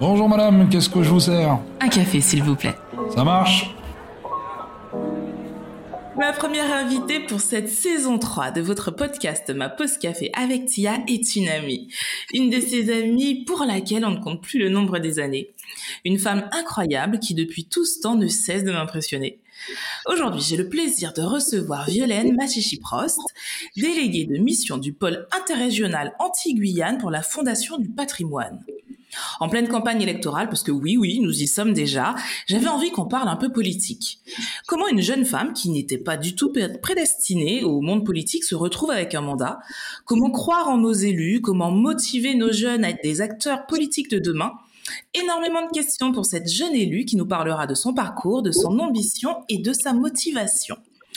Bonjour madame, qu'est-ce que je vous sers? Un café, s'il vous plaît. Ça marche? Ma première invitée pour cette saison 3 de votre podcast Ma Pause Café avec Tia est une amie. Une de ces amies pour laquelle on ne compte plus le nombre des années. Une femme incroyable qui depuis tout ce temps ne cesse de m'impressionner. Aujourd'hui, j'ai le plaisir de recevoir Violaine Machichi-Prost, déléguée de mission du pôle interrégional anti-Guyane pour la Fondation du patrimoine. En pleine campagne électorale, parce que oui, oui, nous y sommes déjà, j'avais envie qu'on parle un peu politique. Comment une jeune femme qui n'était pas du tout prédestinée au monde politique se retrouve avec un mandat? Comment croire en nos élus? Comment motiver nos jeunes à être des acteurs politiques de demain? Énormément de questions pour cette jeune élue qui nous parlera de son parcours, de son ambition et de sa motivation.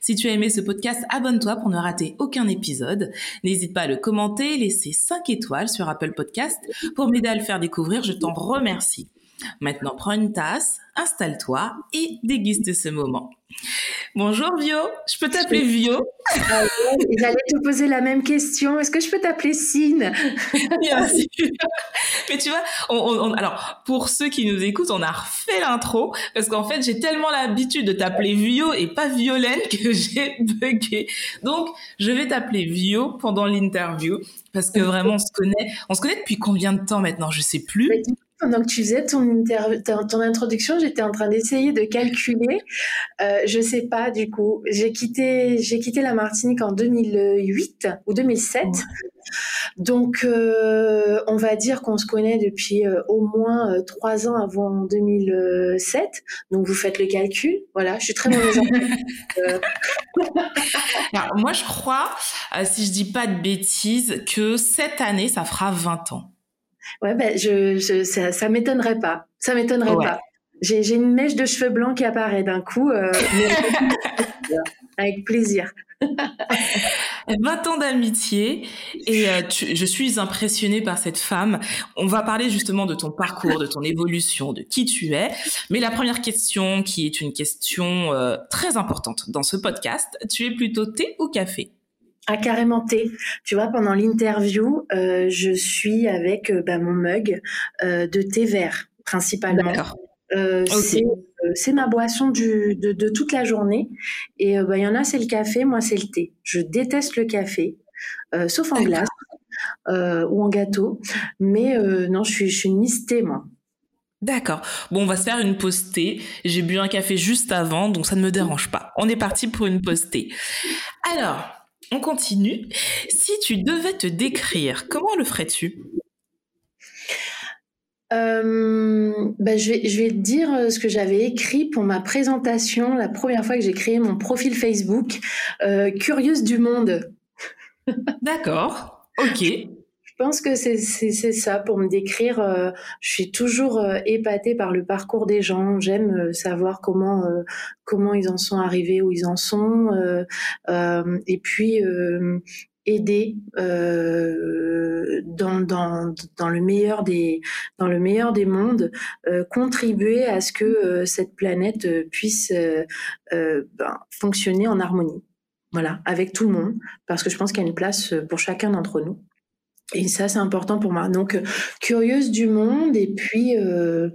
Si tu as aimé ce podcast, abonne-toi pour ne rater aucun épisode. N'hésite pas à le commenter, laisser 5 étoiles sur Apple Podcast pour m'aider à le faire découvrir. Je t'en remercie. Maintenant, prends une tasse, installe-toi et déguste ce moment. Bonjour Vio, je peux t'appeler Vio? Ah J'allais te poser la même question. Est-ce que je peux t'appeler Sine? Bien sûr. Mais tu vois, on, alors pour ceux qui nous écoutent, on a refait l'intro parce qu'en fait j'ai tellement l'habitude de t'appeler Vio et pas Violaine que j'ai bugué. Donc je vais t'appeler Vio pendant l'interview parce que vraiment on se connaît. On se connaît depuis combien de temps maintenant? Je sais plus. Pendant que tu faisais ton, ton introduction, j'étais en train d'essayer de calculer. Euh, je sais pas du coup. J'ai quitté, j'ai quitté la Martinique en 2008 ou 2007. Donc, euh, on va dire qu'on se connaît depuis euh, au moins euh, trois ans avant 2007. Donc, vous faites le calcul. Voilà, je suis très mauvaise Alors, moi, je crois, si je dis pas de bêtises, que cette année, ça fera 20 ans. Ouais, ben, je, je ça, ça m'étonnerait pas. Ça m'étonnerait pas. J'ai une mèche de cheveux blancs qui apparaît d'un coup. Euh, avec plaisir. 20 ans d'amitié et euh, je suis impressionnée par cette femme. On va parler justement de ton parcours, de ton évolution, de qui tu es. Mais la première question, qui est une question euh, très importante dans ce podcast, tu es plutôt thé ou café? Ah, carrément thé. Tu vois, pendant l'interview, euh, je suis avec euh, bah, mon mug euh, de thé vert, principalement. Euh, C'est ma boisson du, de, de, toute la journée. Et bah, il y en a, c'est le café, moi, c'est le thé. Je déteste le café, sauf en glace ou en gâteau. Mais non, je suis, je suis une miss thé, moi. D'accord. Bon, on va se faire une pause thé. J'ai bu un café juste avant, donc ça ne me dérange pas. On est parti pour une pause thé. Alors, on continue. Si tu devais te décrire, comment le ferais-tu? Euh, bah, je, vais, je vais te dire euh, ce que j'avais écrit pour ma présentation la première fois que j'ai créé mon profil Facebook, euh, Curieuse du monde. D'accord, ok. Je pense que c'est ça pour me décrire. Euh, je suis toujours euh, épatée par le parcours des gens. J'aime euh, savoir comment comment ils en sont arrivés où ils en sont, et puis aider dans, dans, dans le meilleur des dans le meilleur des mondes, contribuer à ce que cette planète puisse ben, fonctionner en harmonie. Voilà, avec tout le monde, parce que je pense qu'il y a une place pour chacun d'entre nous. Et ça, c'est important pour moi. Donc, euh, curieuse du monde et puis euh,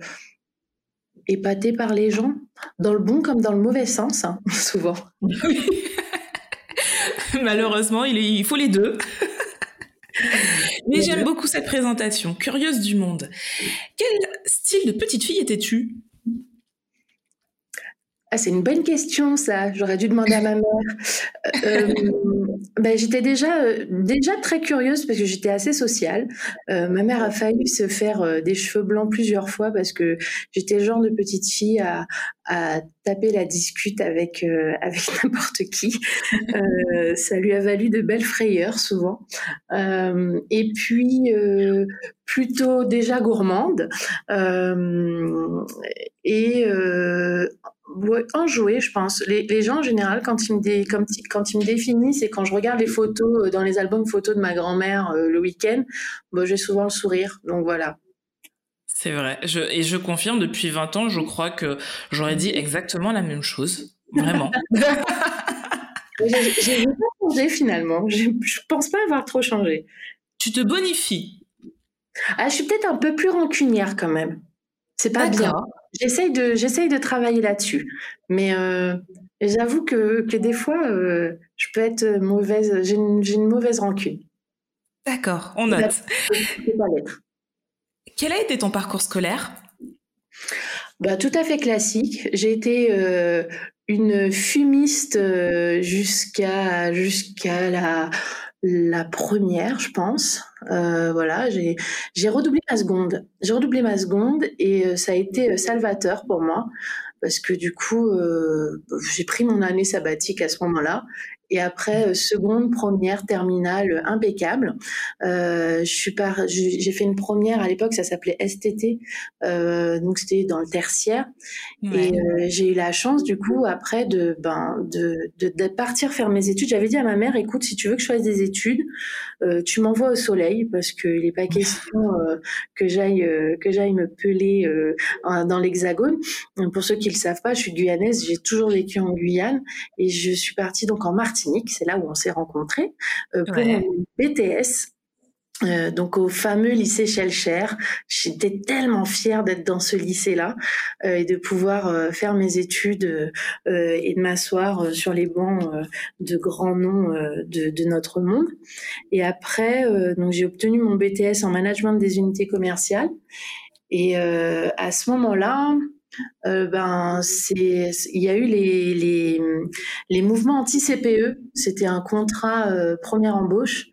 épatée par les gens, dans le bon comme dans le mauvais sens, hein, souvent. Malheureusement, il, il faut les deux. Mais j'aime beaucoup cette présentation, curieuse du monde. Quel style de petite fille étais-tu? Ah, c'est une bonne question, ça. J'aurais dû demander à ma mère. Euh, ben, j'étais déjà, euh, déjà très curieuse parce que j'étais assez sociale. Euh, ma mère a failli se faire euh, des cheveux blancs plusieurs fois parce que j'étais le genre de petite fille à, à taper la discute avec, euh, avec n'importe qui. ça lui a valu de belles frayeurs souvent. et puis, plutôt déjà gourmande. et enjoué, je pense. Les, gens, en général, quand ils, me quand, ils me définissent et quand je regarde les photos dans les albums photos de ma grand-mère le week-end, bon, j'ai souvent le sourire. Donc voilà. C'est vrai. et je confirme, depuis 20 ans, je crois que j'aurais dit exactement la même chose. Vraiment. J'ai pas changé finalement. Je pense pas avoir trop changé. Tu te bonifies. Ah, je suis peut-être un peu plus rancunière quand même. C'est pas bien. J'essaye de, j'essaye de travailler là-dessus. Mais euh, j'avoue que, que, des fois, euh, je peux être mauvaise. J'ai une, une, mauvaise rancune. D'accord, on note. Quel a été ton parcours scolaire? Bah, Tout à fait classique. J'ai été euh, une fumiste jusqu'à jusqu'à la, la première, je pense. Euh, voilà, j'ai redoublé ma seconde. J'ai redoublé ma seconde et ça a été salvateur pour moi parce que du coup, j'ai pris mon année sabbatique à ce moment-là et après, euh, seconde, première, terminale, impeccable. Euh, j'ai fait une première à l'époque, ça s'appelait STT, euh, donc c'était dans le tertiaire. Et euh, j'ai eu la chance, du coup, après de, ben, de, de, de partir faire mes études. J'avais dit à ma mère, écoute, si tu veux que je fasse des études, euh, tu m'envoies au soleil parce qu'il n'est pas question euh, que j'aille que j'aille me peler dans l'Hexagone. Pour ceux qui le savent pas, je suis guyanaise, j'ai toujours vécu en Guyane et je suis partie donc en Martinique c'est là où on s'est rencontrés, euh, pour mon BTS. Euh, donc au fameux lycée Shelcher, j'étais tellement fière d'être dans ce lycée-là euh, et de pouvoir faire mes études et de m'asseoir sur les bancs de grands noms de, de, notre monde. Et après, donc j'ai obtenu mon BTS en management des unités commerciales. Et à ce moment-là, euh, ben il y a eu les les, les mouvements anti-CPE c'était un contrat euh, première embauche.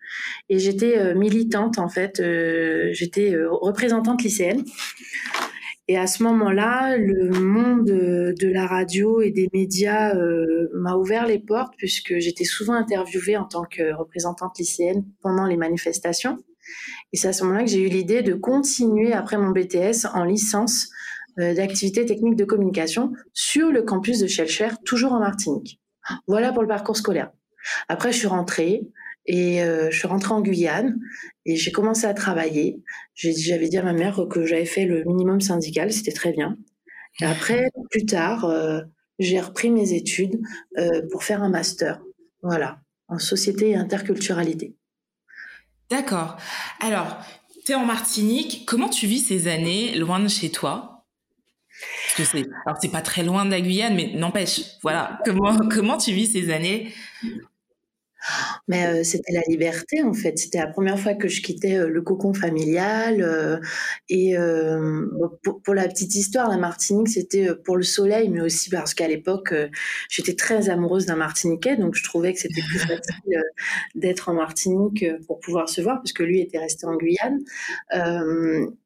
Et j'étais euh, militante en fait. J'étais représentante lycéenne. Et à ce moment-là, le monde de la radio et des médias m'a ouvert les portes puisque j'étais souvent interviewée en tant que représentante lycéenne pendant les manifestations. Et c'est à ce moment-là que j'ai eu l'idée de continuer après mon BTS en licence d'activités techniques de communication sur le campus de Shelcher, toujours en Martinique. Voilà pour le parcours scolaire. Après, je suis rentrée et euh, je suis rentrée en Guyane et j'ai commencé à travailler. J'avais dit à ma mère que j'avais fait le minimum syndical, c'était très bien. Après, plus tard, euh, j'ai repris mes études pour faire un master. Voilà, en société et interculturalité. D'accord. Alors, tu es en Martinique. Comment tu vis ces années loin de chez toi? C'est, alors c'est pas très loin de la Guyane, mais n'empêche, voilà. Comment tu vis ces années? Mais euh, c'était la liberté en fait. C'était la première fois que je quittais euh, le cocon familial. Euh, et pour, la petite histoire, la Martinique, c'était pour le soleil, mais aussi parce qu'à l'époque, j'étais très amoureuse d'un Martiniquais, donc je trouvais que c'était plus facile d'être en Martinique pour pouvoir se voir, parce que lui était resté en Guyane.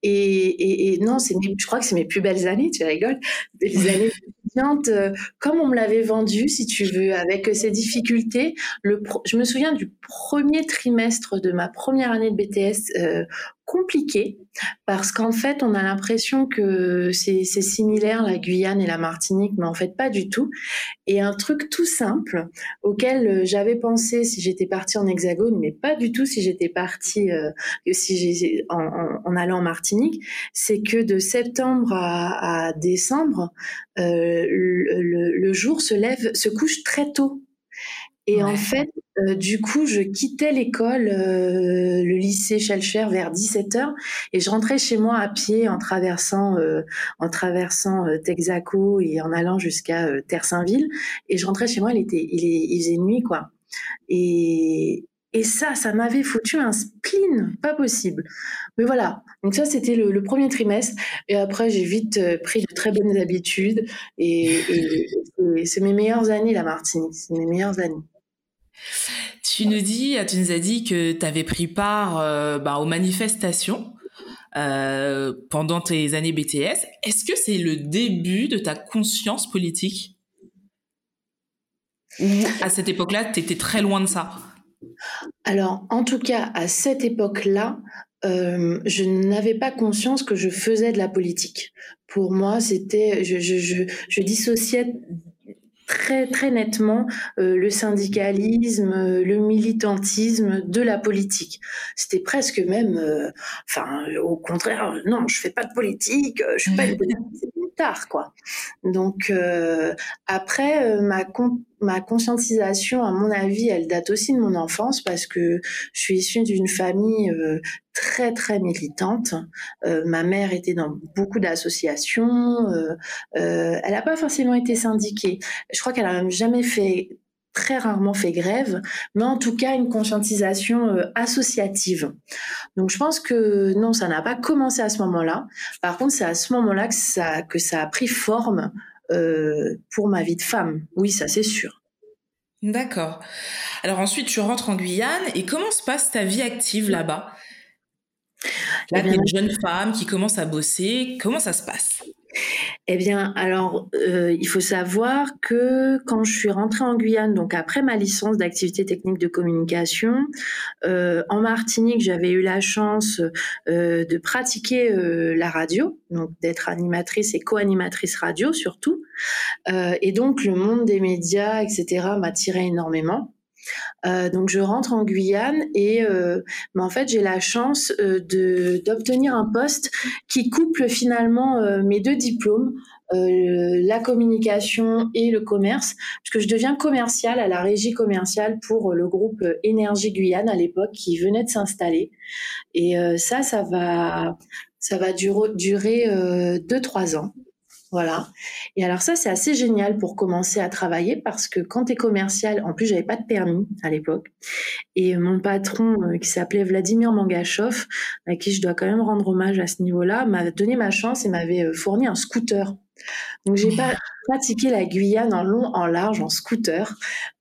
Et, et, non, c'est je crois que c'est mes plus belles années. Tu rigoles, les années euh, comme on me l'avait vendu, si tu veux, avec ces difficultés. Le je me souviens du premier trimestre de ma première année de BTS euh, compliqué parce qu'en fait, on a l'impression que c'est similaire la Guyane et la Martinique, mais en fait pas du tout. Et un truc tout simple auquel euh, j'avais pensé si j'étais partie en Hexagone, mais pas du tout si j'étais partie euh, si en, en, allant en Martinique, c'est que de septembre à, décembre, euh, le, le jour se lève, se couche très tôt. Et en fait, euh, du coup, je quittais l'école, euh, le lycée Schelcher vers 17h et je rentrais chez moi à pied en traversant euh, en traversant Texaco et en allant jusqu'à Terre-Saint-Ville et je rentrais chez moi, il était il, il faisait nuit quoi. Et et ça, ça m'avait foutu un spleen, pas possible. Mais voilà, donc ça c'était le, le, premier trimestre. Et après, j'ai vite pris de très bonnes habitudes. Et, et, et c'est mes meilleures années, la Martinique. C'est mes meilleures années. Tu nous dis, tu nous as dit que tu avais pris part euh, bah, aux manifestations euh, pendant tes années BTS. Est-ce que c'est le début de ta conscience politique? Ou à cette époque-là, tu étais très loin de ça? Alors, en tout cas, à cette époque-là, euh, je n'avais pas conscience que je faisais de la politique. Pour moi, c'était, je dissociais très très nettement euh, le syndicalisme, euh, le militantisme de la politique. C'était presque même, euh, enfin, au contraire, non, je fais pas de politique, je suis pas une tard, quoi. Donc après ma ma conscientisation, à mon avis, elle date aussi de mon enfance parce que je suis issue d'une famille euh, très très militante. Euh, ma mère était dans beaucoup d'associations. Euh, elle n'a pas forcément été syndiquée. Je crois qu'elle a jamais fait très rarement fait grève, mais en tout cas une conscientisation associative. Donc je pense que non, ça n'a pas commencé à ce moment-là. Par contre, c'est à ce moment-là que ça, que ça a pris forme euh, pour ma vie de femme. Oui, ça c'est sûr. D'accord. Alors ensuite, tu rentres en Guyane et comment se passe ta vie active là-bas? Là, eh tu es une jeune femme qui commence à bosser. Comment ça se passe? Eh bien, alors, euh, il faut savoir que quand je suis rentrée en Guyane, donc après ma licence d'activité technique de communication, euh, en Martinique, j'avais eu la chance euh, de pratiquer la radio, donc d'être animatrice et co-animatrice radio surtout. et donc, le monde des médias, etc., m'attirait énormément. Euh, donc je rentre en Guyane et euh, en fait j'ai la chance euh, de d'obtenir un poste qui couple finalement mes deux diplômes, la communication et le commerce, puisque je deviens commercial à la régie commerciale pour le groupe Énergie Guyane à l'époque qui venait de s'installer. Et ça, ça va ça va durer deux trois ans. Voilà. Et alors ça, c'est assez génial pour commencer à travailler parce que quand tu es commercial, en plus, j'avais pas de permis à l'époque. Et mon patron, euh, qui s'appelait Vladimir Mangachov, à qui je dois quand même rendre hommage à ce niveau-là, m'a donné ma chance et m'avait euh, fourni un scooter. Donc j'ai pas pratiqué la Guyane en long, en large, en scooter,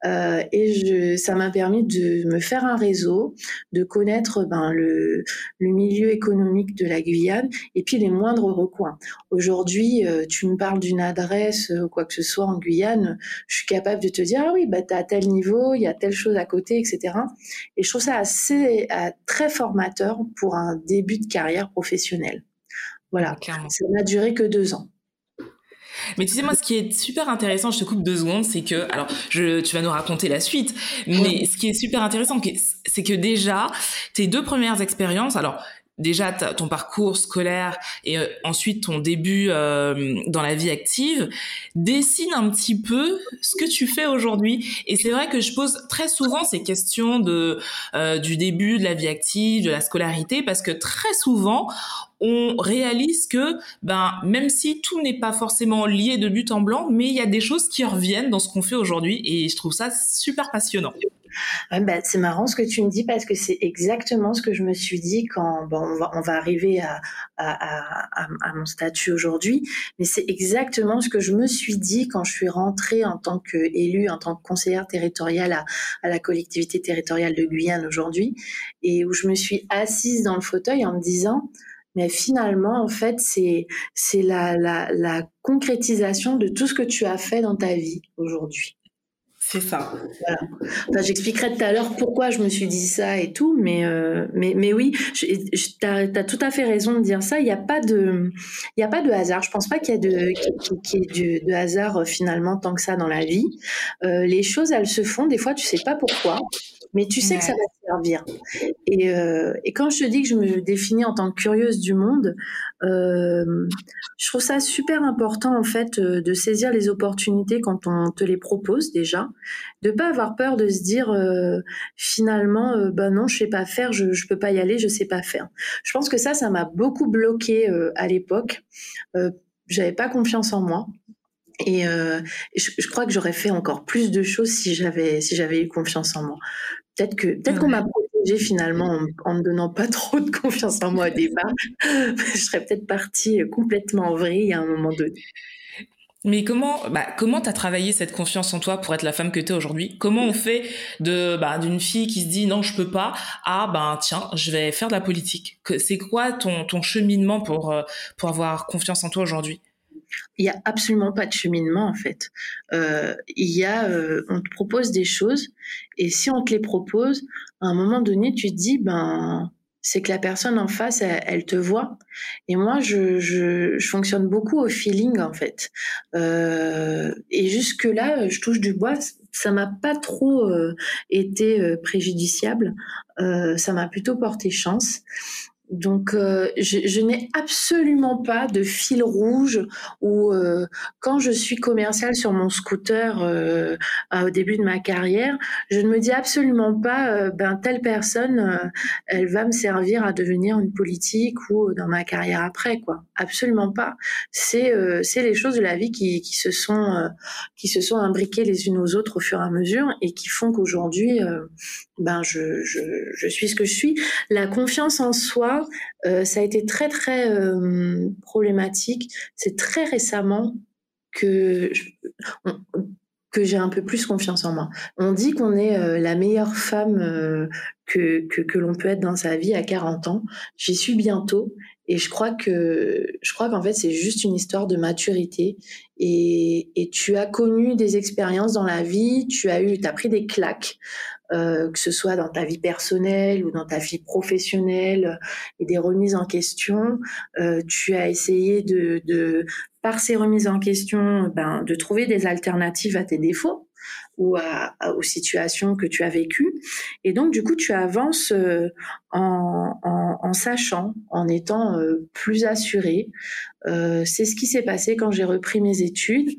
euh, et je, ça m'a permis de me faire un réseau, de connaître ben, le, le milieu économique de la Guyane et puis les moindres recoins. Aujourd'hui, euh, tu me parles d'une adresse ou quoi que ce soit en Guyane, je suis capable de te dire ah oui bah t'as à tel niveau, il y a telle chose à côté, etc. Et je trouve ça assez très formateur pour un début de carrière professionnelle. Voilà, ça n'a duré que deux ans. Mais tu sais, moi, ce qui est super intéressant, je te coupe deux secondes, c'est que, alors, je, tu vas nous raconter la suite, mais ce qui est super intéressant, c'est que déjà, tes deux premières expériences, alors, déjà ton parcours scolaire et euh, ensuite ton début euh, dans la vie active dessine un petit peu ce que tu fais aujourd'hui et c'est vrai que je pose très souvent ces questions de euh, du début de la vie active de la scolarité parce que très souvent on réalise que ben même si tout n'est pas forcément lié de but en blanc, mais il y a des choses qui reviennent dans ce qu'on fait aujourd'hui et je trouve ça super passionnant. Bah, c'est marrant ce que tu me dis parce que c'est exactement ce que je me suis dit quand on, va, arriver à, mon statut aujourd'hui, mais c'est exactement ce que je me suis dit quand je suis rentrée en tant qu'élue, en tant que conseillère territoriale à, la collectivité territoriale de Guyane aujourd'hui, et où je me suis assise dans le fauteuil en me disant mais finalement, en fait, c'est la concrétisation de tout ce que tu as fait dans ta vie aujourd'hui. C'est ça. J'expliquerai tout à l'heure pourquoi je me suis dit ça et tout, mais, euh, mais, oui, tu as, tout à fait raison de dire ça. Il n'y a, pas de, y a pas de hasard. Je pense pas qu'il y ait de, qu ait de, hasard euh, finalement tant que ça dans la vie. Euh, les choses, elles se font. Des fois, tu sais pas pourquoi mais tu sais que ça va te servir. Et, euh, et, quand je te dis que je me définis en tant que curieuse du monde, euh, je trouve ça super important en fait euh, de saisir les opportunités quand on te les propose déjà, de pas avoir peur de se dire euh, finalement euh, bah non je sais pas faire, je je peux pas y aller, je sais pas faire. Je pense que ça ça m'a beaucoup bloqué à l'époque. J'avais pas confiance en moi. Et, euh, je, je, crois que j'aurais fait encore plus de choses si j'avais si j'avais eu confiance en moi. Peut-être que peut-être qu'on m'a protégée finalement en, me donnant pas trop de confiance en moi au départ. je serais peut-être partie complètement en vrille à un moment donné. Mais comment, bah, comment t'as travaillé cette confiance en toi pour être la femme que t'es aujourd'hui? Comment on fait de, bah, d'une fille qui se dit non, je peux pas, à ben tiens, je vais faire de la politique? C'est quoi ton, ton cheminement pour euh, pour avoir confiance en toi aujourd'hui? Il y a absolument pas de cheminement en fait. Euh, il y a, euh, on te propose des choses et si on te les propose, à un moment donné, tu te dis ben c'est que la personne en face, elle, te voit. Et moi, je, fonctionne beaucoup au feeling, en fait. Euh, et jusque-là, je touche du bois, ça m'a pas trop été préjudiciable. Ça m'a plutôt porté chance. Donc, euh, je, je n'ai absolument pas de fil rouge où, euh, quand je suis commerciale sur mon scooter euh, au début de ma carrière, je ne me dis absolument pas, ben telle personne, elle va me servir à devenir une politique ou dans ma carrière après, quoi. Absolument pas. C'est c'est les choses de la vie qui, qui se sont qui se sont imbriquées les unes aux autres au fur et à mesure et qui font qu'aujourd'hui, ben je, je je suis ce que je suis. La confiance en soi euh, ça a été très très euh, problématique. C'est très récemment que que j'ai un peu plus confiance en moi. On dit qu'on est euh, la meilleure femme que, que, l'on peut être dans sa vie à 40 ans. J'y suis bientôt et je crois que je crois qu'en fait c'est juste une histoire de maturité et, et tu as connu des expériences dans la vie, tu as eu, as pris des claques, euh, que ce soit dans ta vie personnelle ou dans ta vie professionnelle et des remises en question. Euh, tu as essayé de, de, par ces remises en question, ben, de trouver des alternatives à tes défauts ou à, aux situations que tu as vécues. Et donc, du coup, tu avances euh, en, en, en, sachant, en étant euh, plus assuré. Euh, c'est ce qui s'est passé quand j'ai repris mes études,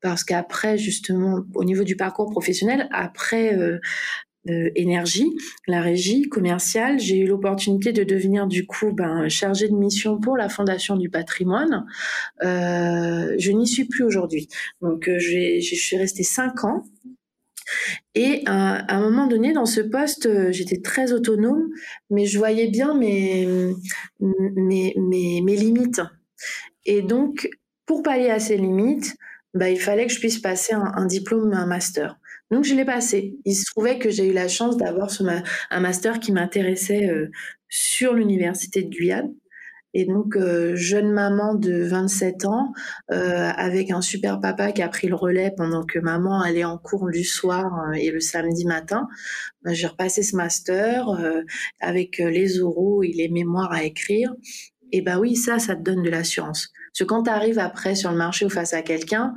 parce qu'après, justement, au niveau du parcours professionnel, après euh, euh, énergie, la régie commerciale. J'ai eu l'opportunité de devenir du coup ben, chargée de mission pour la Fondation du patrimoine. Euh, je n'y suis plus aujourd'hui. Donc euh, je suis restée cinq ans. Et à, un moment donné, dans ce poste, j'étais très autonome, mais je voyais bien mes, mes, mes, mes limites. Et donc, pour pallier à ces limites, bah, il fallait que je puisse passer un diplôme, un master. Donc je l'ai passé. Il se trouvait que j'ai eu la chance d'avoir un master qui m'intéressait euh, sur l'université de Guyane. Et donc, euh, jeune maman de 27 ans, euh, avec un super papa qui a pris le relais pendant que maman allait en cours du soir et le samedi matin, ben, j'ai repassé ce master avec les oraux et les mémoires à écrire. Et ben oui, ça, ça te donne de l'assurance. Parce que quand tu arrives après sur le marché ou face à quelqu'un,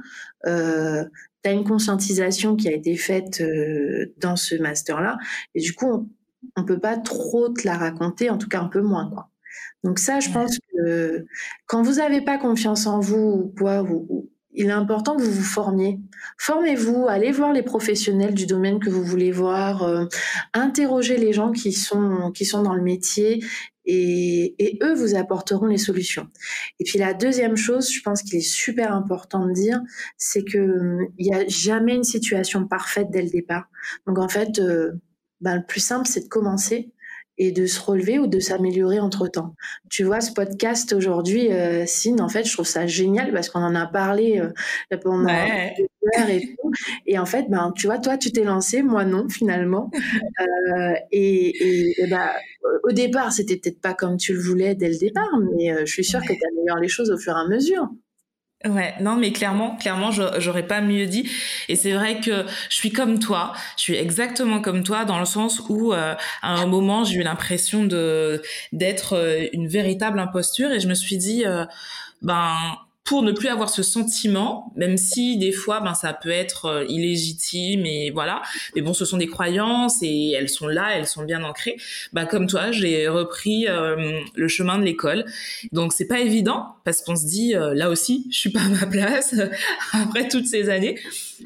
euh, tu as une conscientisation qui a été faite euh, dans ce master-là, et du coup, on, on peut pas trop te la raconter, en tout cas un peu moins, quoi. Donc ça, je pense que quand vous n'avez pas confiance en vous ou quoi, vous, il est important que vous vous formiez. Formez-vous, allez voir les professionnels du domaine que vous voulez voir, euh, interrogez les gens qui sont qui sont dans le métier et, et, eux vous apporteront les solutions. Et puis la deuxième chose, je pense qu'il est super important de dire, c'est que il n'y a jamais une situation parfaite dès le départ. Donc en fait, euh, ben, le plus simple, c'est de commencer et de se relever ou de s'améliorer entre temps. Tu vois, ce podcast aujourd'hui, euh, Sine, en fait, je trouve ça génial parce qu'on en a parlé euh, pendant ouais. heures et tout. Et en fait, ben, tu vois, toi, tu t'es lancé, moi non, finalement. Euh, et, et, et ben, au départ, c'était peut-être pas comme tu le voulais dès le départ, mais euh, je suis sûre que tu améliores les choses au fur et à mesure. Ouais, non, mais clairement, clairement, j'aurais pas mieux dit. Et c'est vrai que je suis comme toi. Je suis exactement comme toi dans le sens où, euh, à un moment, j'ai eu l'impression de d'être euh, une véritable imposture et je me suis dit, euh, ben pour ne plus avoir ce sentiment, même si des fois, ben ça peut être euh, illégitime et voilà. Mais bon, ce sont des croyances et elles sont là, elles sont bien ancrées. Ben comme toi, j'ai repris euh, le chemin de l'école. Donc c'est pas évident parce qu'on se dit euh, là aussi, je suis pas à ma place après toutes ces années.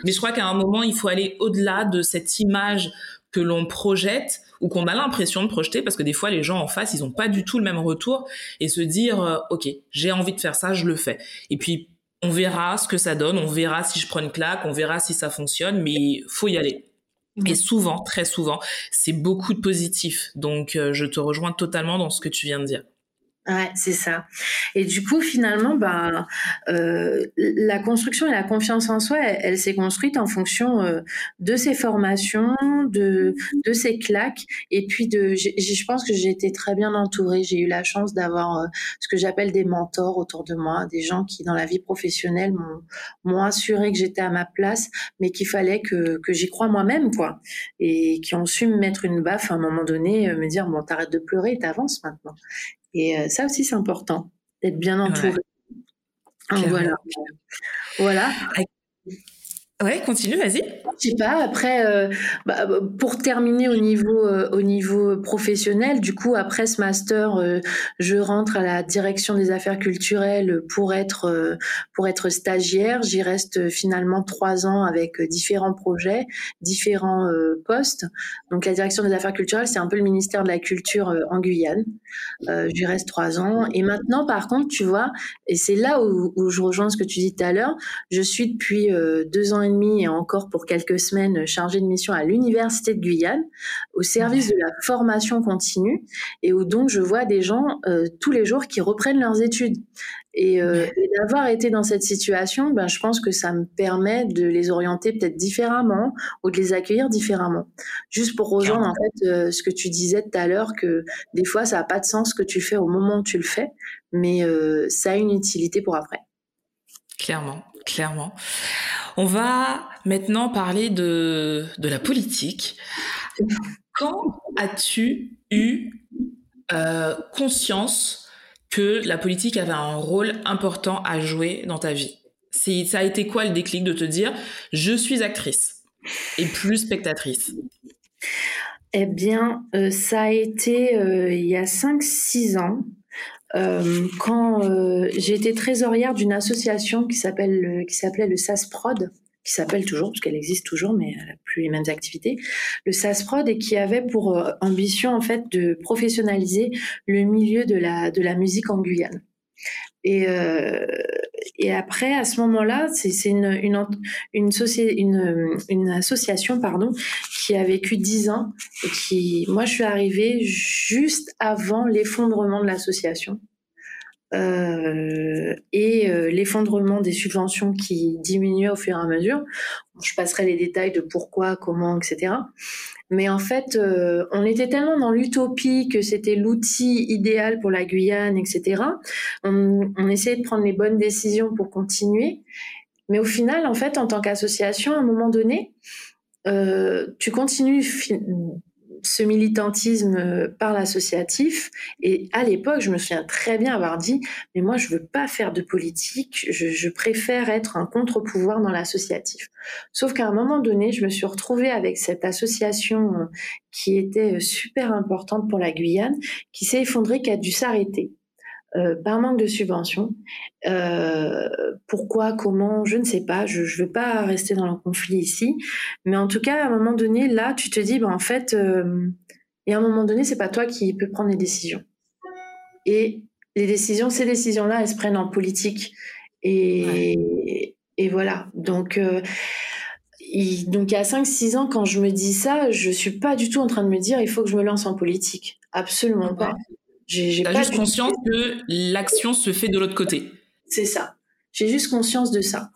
Mais je crois qu'à un moment, il faut aller au-delà de cette image que l'on projette ou qu'on a l'impression de projeter parce que des fois les gens en face ils ont pas du tout le même retour et se dire euh, ok j'ai envie de faire ça je le fais. Et puis on verra ce que ça donne on verra si je prends une claque on verra si ça fonctionne mais faut y aller. Et souvent très souvent c'est beaucoup de positif. Donc euh, je te rejoins totalement dans ce que tu viens de dire Ouais, c'est ça. Et du coup, finalement, ben, euh, la construction et la confiance en soi, elle, s'est construite en fonction euh, de ses formations, de, de ses claques, et puis de. Je pense que j'ai été très bien entourée. J'ai eu la chance d'avoir euh, ce que j'appelle des mentors autour de moi, des gens qui, dans la vie professionnelle, m'ont assuré que j'étais à ma place, mais qu'il fallait que, que j'y croie moi-même, quoi, et qui ont su me mettre une baffe à un moment donné, me dire bon, t'arrêtes de pleurer, t'avances maintenant. Et euh, ça aussi, c'est important, d'être bien entouré. Voilà. Voilà. Ouais, continue, vas-y. Je sais pas. Après, euh, bah, pour terminer au niveau euh, au niveau professionnel, du coup, après ce master, euh, je rentre à la direction des affaires culturelles pour être pour être stagiaire. J'y reste finalement trois ans avec différents projets, différents postes. Donc, la direction des affaires culturelles, c'est un peu le ministère de la culture en Guyane. J'y reste trois ans. Et maintenant, par contre, tu vois, et c'est là où, où, je rejoins ce que tu dis tout à l'heure. Je suis depuis deux ans et encore pour quelques semaines chargée de mission à l'Université de Guyane, au service de la formation continue, et où donc je vois des gens euh, tous les jours qui reprennent leurs études. Et, euh, d'avoir été dans cette situation, ben, je pense que ça me permet de les orienter peut-être différemment ou de les accueillir différemment. Juste pour rejoindre en fait euh, ce que tu disais tout à l'heure, que des fois ça n'a pas de sens ce que tu fais au moment où tu le fais, mais ça a une utilité pour après. Clairement, clairement. On va maintenant parler de, de la politique. Quand as-tu eu euh, conscience que la politique avait un rôle important à jouer dans ta vie? Ça a été quoi le déclic de te dire je suis actrice et plus spectatrice? Eh bien, euh, ça a été euh, il y a 5-6 ans. Euh, quand euh, j'ai été trésorière d'une association qui s'appelle qui s'appelait le SASPROD, qui s'appelle toujours parce qu'elle existe toujours, mais elle n'a plus les mêmes activités, le SASPROD et qui avait pour euh, ambition en fait de professionnaliser le milieu de la de la musique en Guyane. Et, euh, et après, à ce moment-là, c'est une, association pardon, qui a vécu dix ans et qui, moi, je suis arrivée juste avant l'effondrement de l'association. Euh, et euh, l'effondrement des subventions qui diminuaient au fur et à mesure. Je passerai les détails de pourquoi, comment, etc. Mais en fait, euh, on était tellement dans l'utopie que c'était l'outil idéal pour la Guyane, etc. On, on essayait de prendre les bonnes décisions pour continuer. Mais au final, en fait, en tant qu'association, à un moment donné, euh, tu continues ce militantisme euh, par l'associatif. Et à l'époque, je me souviens très bien avoir dit, mais moi, je veux pas faire de politique, je, je préfère être un contre-pouvoir dans l'associatif. Sauf qu'à un moment donné, je me suis retrouvée avec cette association euh, qui était super importante pour la Guyane, qui s'est effondrée, qui a dû s'arrêter. Euh, par manque de subventions. Euh, pourquoi, comment, je ne sais pas. Je ne veux pas rester dans le conflit ici. Mais en tout cas, à un moment donné, là, tu te dis, ben, en fait, euh, et à un moment donné, c'est pas toi qui peux prendre les décisions. Et les décisions, ces décisions-là, elles se prennent en politique. Et, et voilà. Donc, il, donc, il y a 5-6 ans, quand je me dis ça, je suis pas du tout en train de me dire, il faut que je me lance en politique. Absolument pas. J'ai pas juste conscience que l'action se fait de l'autre côté. C'est ça. J'ai juste conscience de ça.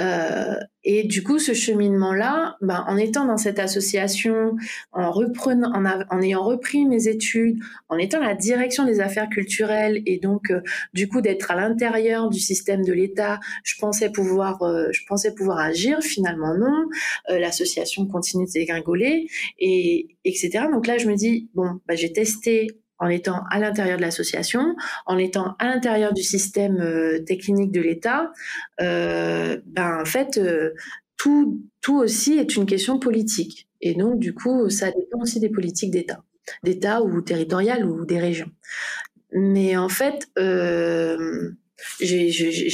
Euh, et du coup, ce cheminement-là, ben, en étant dans cette association, en reprenant, en, en, ayant repris mes études, en étant la direction des affaires culturelles et donc euh, du coup d'être à l'intérieur du système de l'État, je pensais pouvoir, euh, je pensais pouvoir agir. Finalement, non. L'association continue de dégringoler et etc. Donc là, je me dis bon, ben, j'ai testé en étant à l'intérieur de l'association, en étant à l'intérieur du système euh, technique de l'État, euh, ben en fait euh, tout tout aussi est une question politique. Et donc du coup, ça dépend aussi des politiques d'État, d'État ou territoriales ou des régions. Mais en fait, j'ai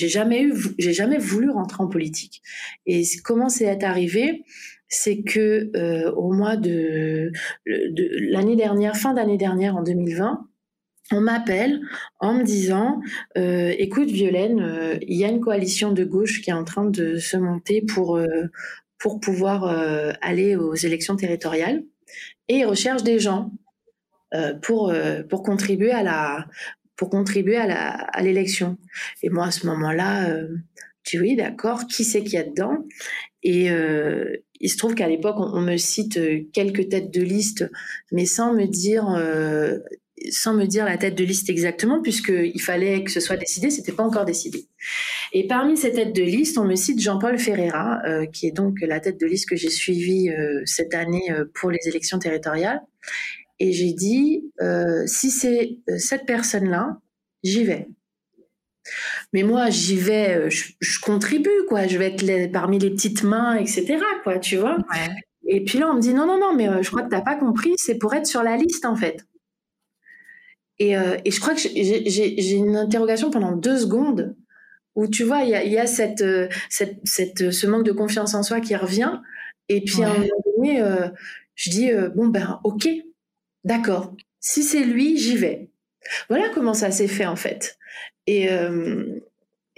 jamais eu, j'ai jamais voulu rentrer en politique. Et comment c'est arrivé? C'est que euh, au mois de, l'année dernière, fin d'année dernière, en 2020, on m'appelle en me disant euh, écoute Violaine, euh, il y a une coalition de gauche qui est en train de se monter pour pour pouvoir aller aux élections territoriales et ils recherchent des gens pour pour contribuer à la pour contribuer à l'élection. Et moi, à ce moment-là, dis oui, d'accord, qui c'est qu'il y a dedans? Et euh, il se trouve qu'à l'époque, on, me cite euh, quelques têtes de liste, mais sans me dire sans me dire la tête de liste exactement, puisqu'il fallait que ce soit décidé, c'était pas encore décidé. Et parmi ces têtes de liste, on me cite Jean-Paul Ferreira, qui est donc la tête de liste que j'ai suivie cette année pour les élections territoriales. Et j'ai dit, euh, si c'est euh, cette personne-là, j'y vais. Mais moi, j'y vais, euh, je, contribue, quoi. Je vais être parmi les petites mains, etc., quoi, tu vois. Et puis là, on me dit, non, non, non, mais je crois que tu n'as pas compris, c'est pour être sur la liste, en fait. Et, et je crois que j'ai une interrogation pendant deux secondes où, tu vois, il y a, cette, cette, cette, ce manque de confiance en soi qui revient. Et puis, à un moment donné, je dis, bon, ben, ok, D'accord. Si c'est lui, j'y vais. Voilà comment ça s'est fait en fait. Et, euh,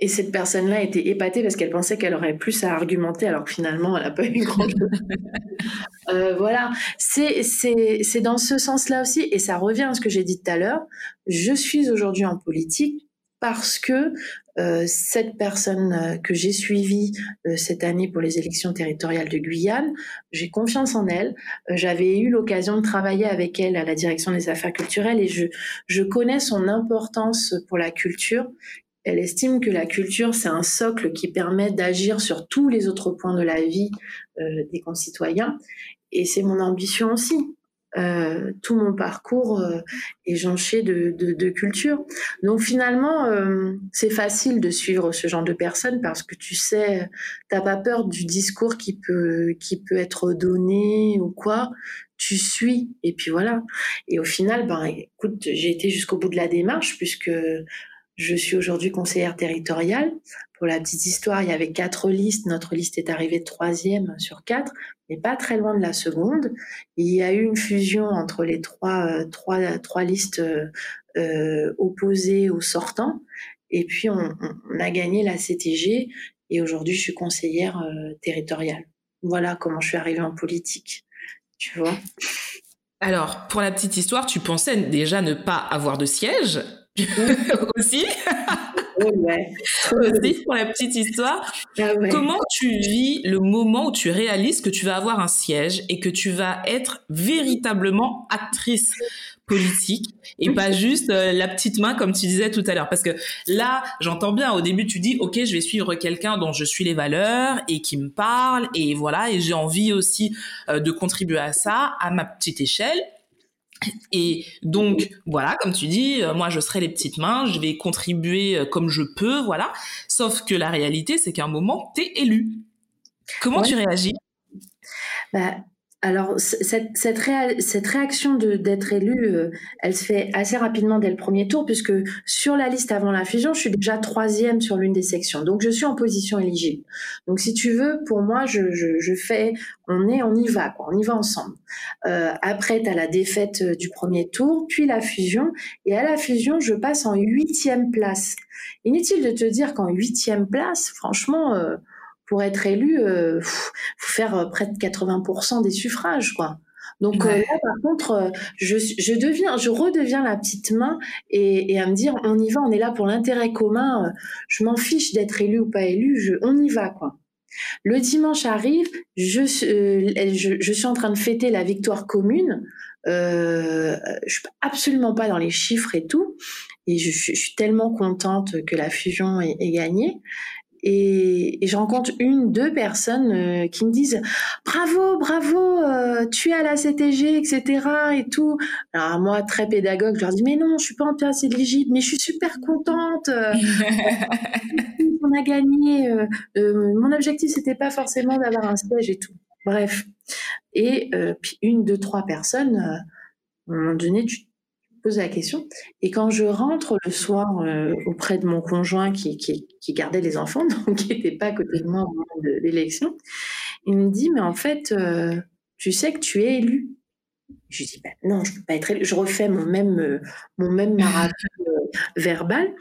et cette personne-là était épatée parce qu'elle pensait qu'elle aurait plus à argumenter alors que finalement elle n'a pas eu grand chose. euh, voilà, c'est dans ce sens-là aussi et ça revient à ce que j'ai dit tout à l'heure. Je suis aujourd'hui en politique parce que cette personne euh, que j'ai suivie euh, cette année pour les élections territoriales de Guyane, j'ai confiance en elle. J'avais eu l'occasion de travailler avec elle à la direction des affaires culturelles et je, je connais son importance pour la culture. Elle estime que la culture, c'est un socle qui permet d'agir sur tous les autres points de la vie des concitoyens. Et c'est mon ambition aussi. Euh, tout mon parcours euh, est jonché de, de, de, culture. Donc finalement, euh, c'est facile de suivre ce genre de personnes parce que tu sais, t'as pas peur du discours qui peut qui peut être donné ou quoi. Tu suis et puis voilà. Et au final, ben écoute, j'ai été jusqu'au bout de la démarche puisque je suis aujourd'hui conseillère territoriale. Pour la petite histoire, il y avait quatre listes. Notre liste est arrivée troisième sur quatre, mais pas très loin de la seconde. Il y a eu une fusion entre les trois, euh, trois, trois listes euh, opposées aux sortants. Et puis, on, a gagné la CTG. Et aujourd'hui, je suis conseillère euh, territoriale. Voilà comment je suis arrivée en politique. Tu vois alors, pour la petite histoire, tu pensais déjà ne pas avoir de siège aussi? Ouais. aussi pour la petite histoire. Ah Comment tu vis le moment où tu réalises que tu vas avoir un siège et que tu vas être véritablement actrice politique et pas juste euh, la petite main comme tu disais tout à l'heure? Parce que là j'entends bien au début tu dis ok je vais suivre quelqu'un dont je suis les valeurs et qui me parle et voilà et j'ai envie aussi euh, de contribuer à ça à ma petite échelle et donc voilà, comme tu dis, euh, moi je serai les petites mains, je vais contribuer euh, comme je peux, voilà. Sauf que la réalité, c'est qu'à un moment, tu es élu. Comment tu réagis? Bah, alors, cette, cette, cette réaction d'être élu, euh, elle se fait assez rapidement dès le premier tour, puisque sur la liste avant la fusion, je suis déjà troisième sur l'une des sections. Donc, je suis en position éligible. Donc, si tu veux, pour moi, je, je, je fais, on est, on y va, quoi, on y va ensemble. Euh, après, tu as la défaite euh, du premier tour, puis la fusion. Et à la fusion, je passe en huitième place. Inutile de te dire qu'en huitième place, franchement... Euh, pour être élu, euh, faut faire euh, près de 80% des suffrages, quoi. Donc euh, là, par contre, je, je, deviens, je redeviens la petite main et, et, à me dire, on y va, on est là pour l'intérêt commun. Je m'en fiche d'être élu ou pas élu, je, on y va, quoi. Le dimanche arrive, je, je, je, suis en train de fêter la victoire commune. Euh, je suis absolument pas dans les chiffres et tout, et je, je suis tellement contente que la fusion ait, ait gagné. Et, et, je rencontre une, deux personnes euh, qui me disent bravo, bravo, euh, tu es à la CTG, etc. et tout. Alors moi, très pédagogue, je leur dis mais non, je suis pas en place éligible, mais je suis super contente. On a gagné. Euh, mon objectif c'était pas forcément d'avoir un stage et tout. Bref. Et puis une, deux, trois personnes, à un moment donné, tu poser la question. Et quand je rentre le soir euh, auprès de mon conjoint qui, qui, qui, gardait les enfants, donc qui n'était pas à côté de moi au moment de l'élection, il me dit, mais en fait, euh, tu sais que tu es élu. Je dis, ben non, je peux pas être élu. Je refais mon même, euh, mon même marathon verbal.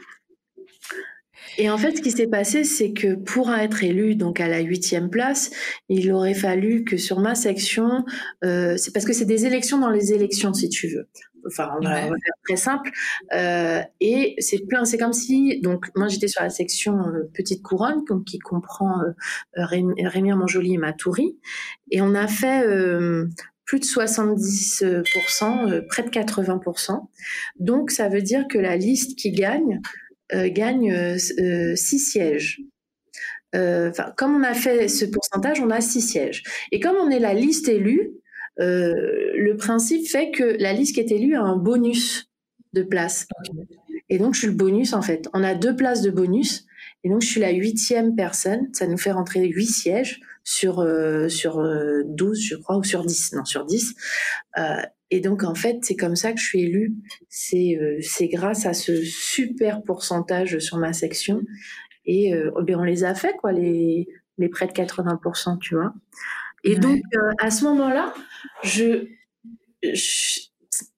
Et en fait, ce qui s'est passé, c'est que pour être élu donc à la huitième place, il aurait fallu que sur ma section, c'est parce que c'est des élections dans les élections, si tu veux. Enfin, on va, faire très simple. Euh, et c'est plein, c'est comme si, donc, moi j'étais sur la section euh, Petite Couronne, donc, qui comprend euh, Rémi Manjoli et Matoury. Et on a fait plus de 70%, près de 80%. Donc, ça veut dire que la liste qui gagne, gagne six sièges. Enfin, comme on a fait ce pourcentage, on a six sièges. Et comme on est la liste élue, euh, le principe fait que la liste qui est élue a un bonus de place. Et donc, je suis le bonus, en fait. On a deux places de bonus. Et donc, je suis la huitième personne. Ça nous fait rentrer huit sièges sur, euh, sur 12, euh, je crois, ou sur 10. Non, sur 10. et donc, en fait, c'est comme ça que je suis élue. C'est c'est grâce à ce super pourcentage sur ma section. Et oh, ben, on les a fait, quoi, les, les près de 80%, tu vois. Et donc, euh, à ce moment-là, je,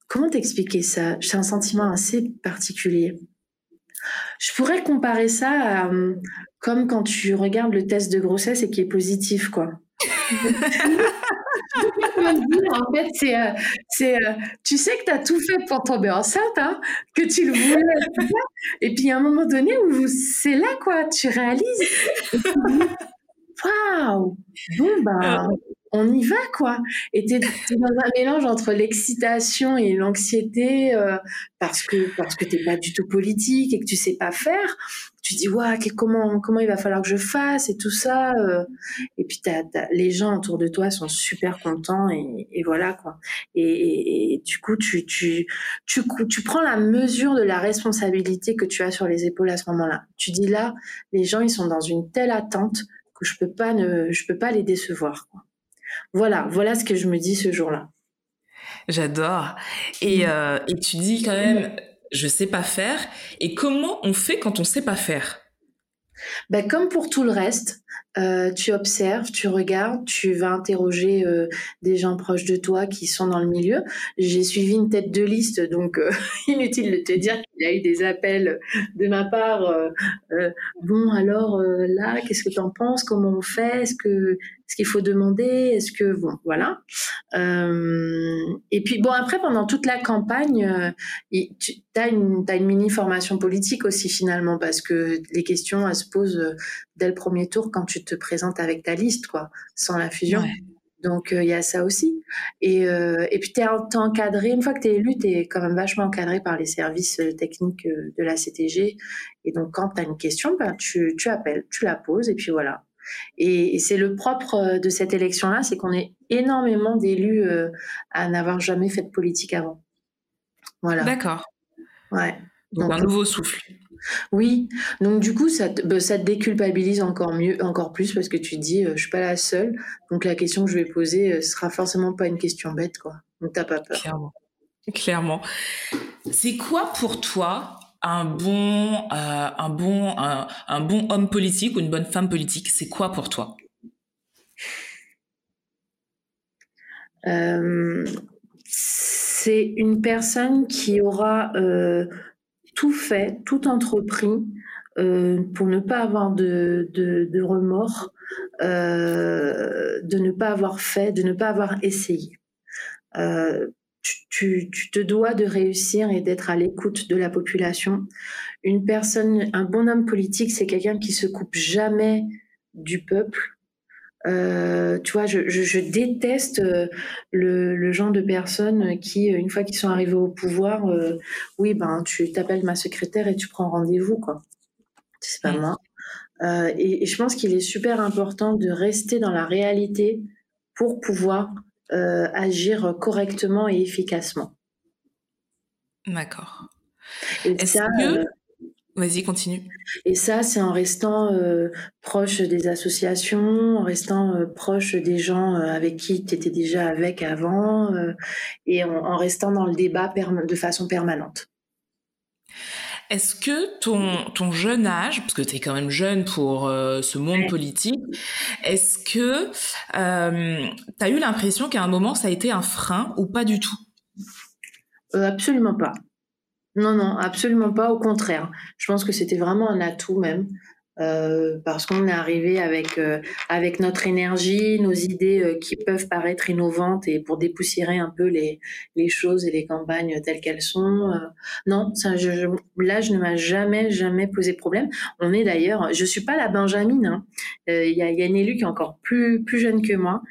Comment t'expliquer ça? C'est un sentiment assez particulier. Je pourrais comparer ça à euh, comme quand tu regardes le test de grossesse et qui est positif, quoi. en fait, c'est, euh, c'est tu sais que tu as tout fait pour tomber enceinte, hein, que tu le voulais. Et puis, à un moment donné où c'est là, quoi, tu réalises waouh, bon, bah, on y va, quoi. Et tu es, dans un mélange entre l'excitation et l'anxiété euh, parce que, parce que tu pas du tout politique et que tu sais pas faire. Tu dis, waouh, comment, comment il va falloir que je fasse et tout ça. Euh. et puis, les gens autour de toi sont super contents et, voilà, quoi. Et, du coup, tu, tu, tu, tu prends la mesure de la responsabilité que tu as sur les épaules à ce moment-là. Tu dis là, les gens, ils sont dans une telle attente je peux pas ne, je peux pas les décevoir. Voilà, voilà ce que je me dis ce jour-là. J'adore. Et, mm. euh, et tu dis quand même, je sais pas faire. Et comment on fait quand on sait pas faire? Ben, comme pour tout le reste, euh, tu observes, tu regardes, tu vas interroger euh, des gens proches de toi qui sont dans le milieu. J'ai suivi une tête de liste, donc euh, inutile de te dire qu'il y a eu des appels de ma part. bon, alors là, qu'est-ce que tu en penses? Comment on fait? Est-ce que ce qu'il faut demander? Est-ce que bon, voilà. et puis bon, après pendant toute la campagne, tu as une, as une mini formation politique aussi finalement parce que les questions elles se posent dès le premier tour quand tu te présentes avec ta liste, quoi, sans la fusion. Donc euh, il y a ça aussi. Et, euh, et puis tu es, encadré, une fois que tu es élu, tu es quand même vachement encadré par les services euh, techniques de la CTG. Et donc quand tu as une question, ben, tu, tu appelles, tu la poses et puis voilà. Et, c'est le propre de cette élection-là, c'est qu'on est énormément d'élus à n'avoir jamais fait de politique avant. Voilà. D'accord. Ouais. Donc, un nouveau souffle. Oui, donc du coup, ça te, bah, ça déculpabilise encore mieux, encore plus parce que tu te dis, euh, je suis pas la seule. Donc la question que je vais poser euh, sera forcément pas une question bête, quoi. Donc t'as pas peur. Clairement. Clairement. C'est quoi pour toi un bon, euh, un bon, un, bon homme politique ou une bonne femme politique? C'est quoi pour toi? C'est une personne qui aura tout fait, tout entrepris euh, pour ne pas avoir de, de, remords, euh, de ne pas avoir fait, de ne pas avoir essayé. Euh, tu, tu, te dois de réussir et d'être à l'écoute de la population. Une personne, un bon homme politique, c'est quelqu'un qui se coupe jamais du peuple, euh, tu vois, je, je, je déteste euh, le, le, genre de personnes qui, une fois qu'ils sont arrivés au pouvoir, euh, oui, ben, tu t'appelles ma secrétaire et tu prends rendez-vous, quoi. C'est pas moi. Euh, et, et, je pense qu'il est super important de rester dans la réalité pour pouvoir agir correctement et efficacement. D'accord. Est-ce que Vas-y, continue. Et ça, c'est en restant euh, proche des associations, en restant euh, proche des gens euh, avec qui tu étais déjà avec avant, et en, restant dans le débat de façon permanente. Est-ce que ton, ton jeune âge, parce que tu es quand même jeune pour ce monde politique, est-ce que tu as eu l'impression qu'à un moment, ça a été un frein ou pas du tout? Absolument pas. Non, non, absolument pas. Au contraire, je pense que c'était vraiment un atout même. euh, parce qu'on est arrivé avec euh, avec notre énergie, nos idées euh, qui peuvent paraître innovantes et pour dépoussiérer un peu les les choses et les campagnes telles qu'elles sont. non, ça, je, là, je ne m'a jamais jamais posé problème. On est d'ailleurs, je suis pas la Benjamine. Hein. Il y, a, y, a, qui est encore plus plus jeune que moi,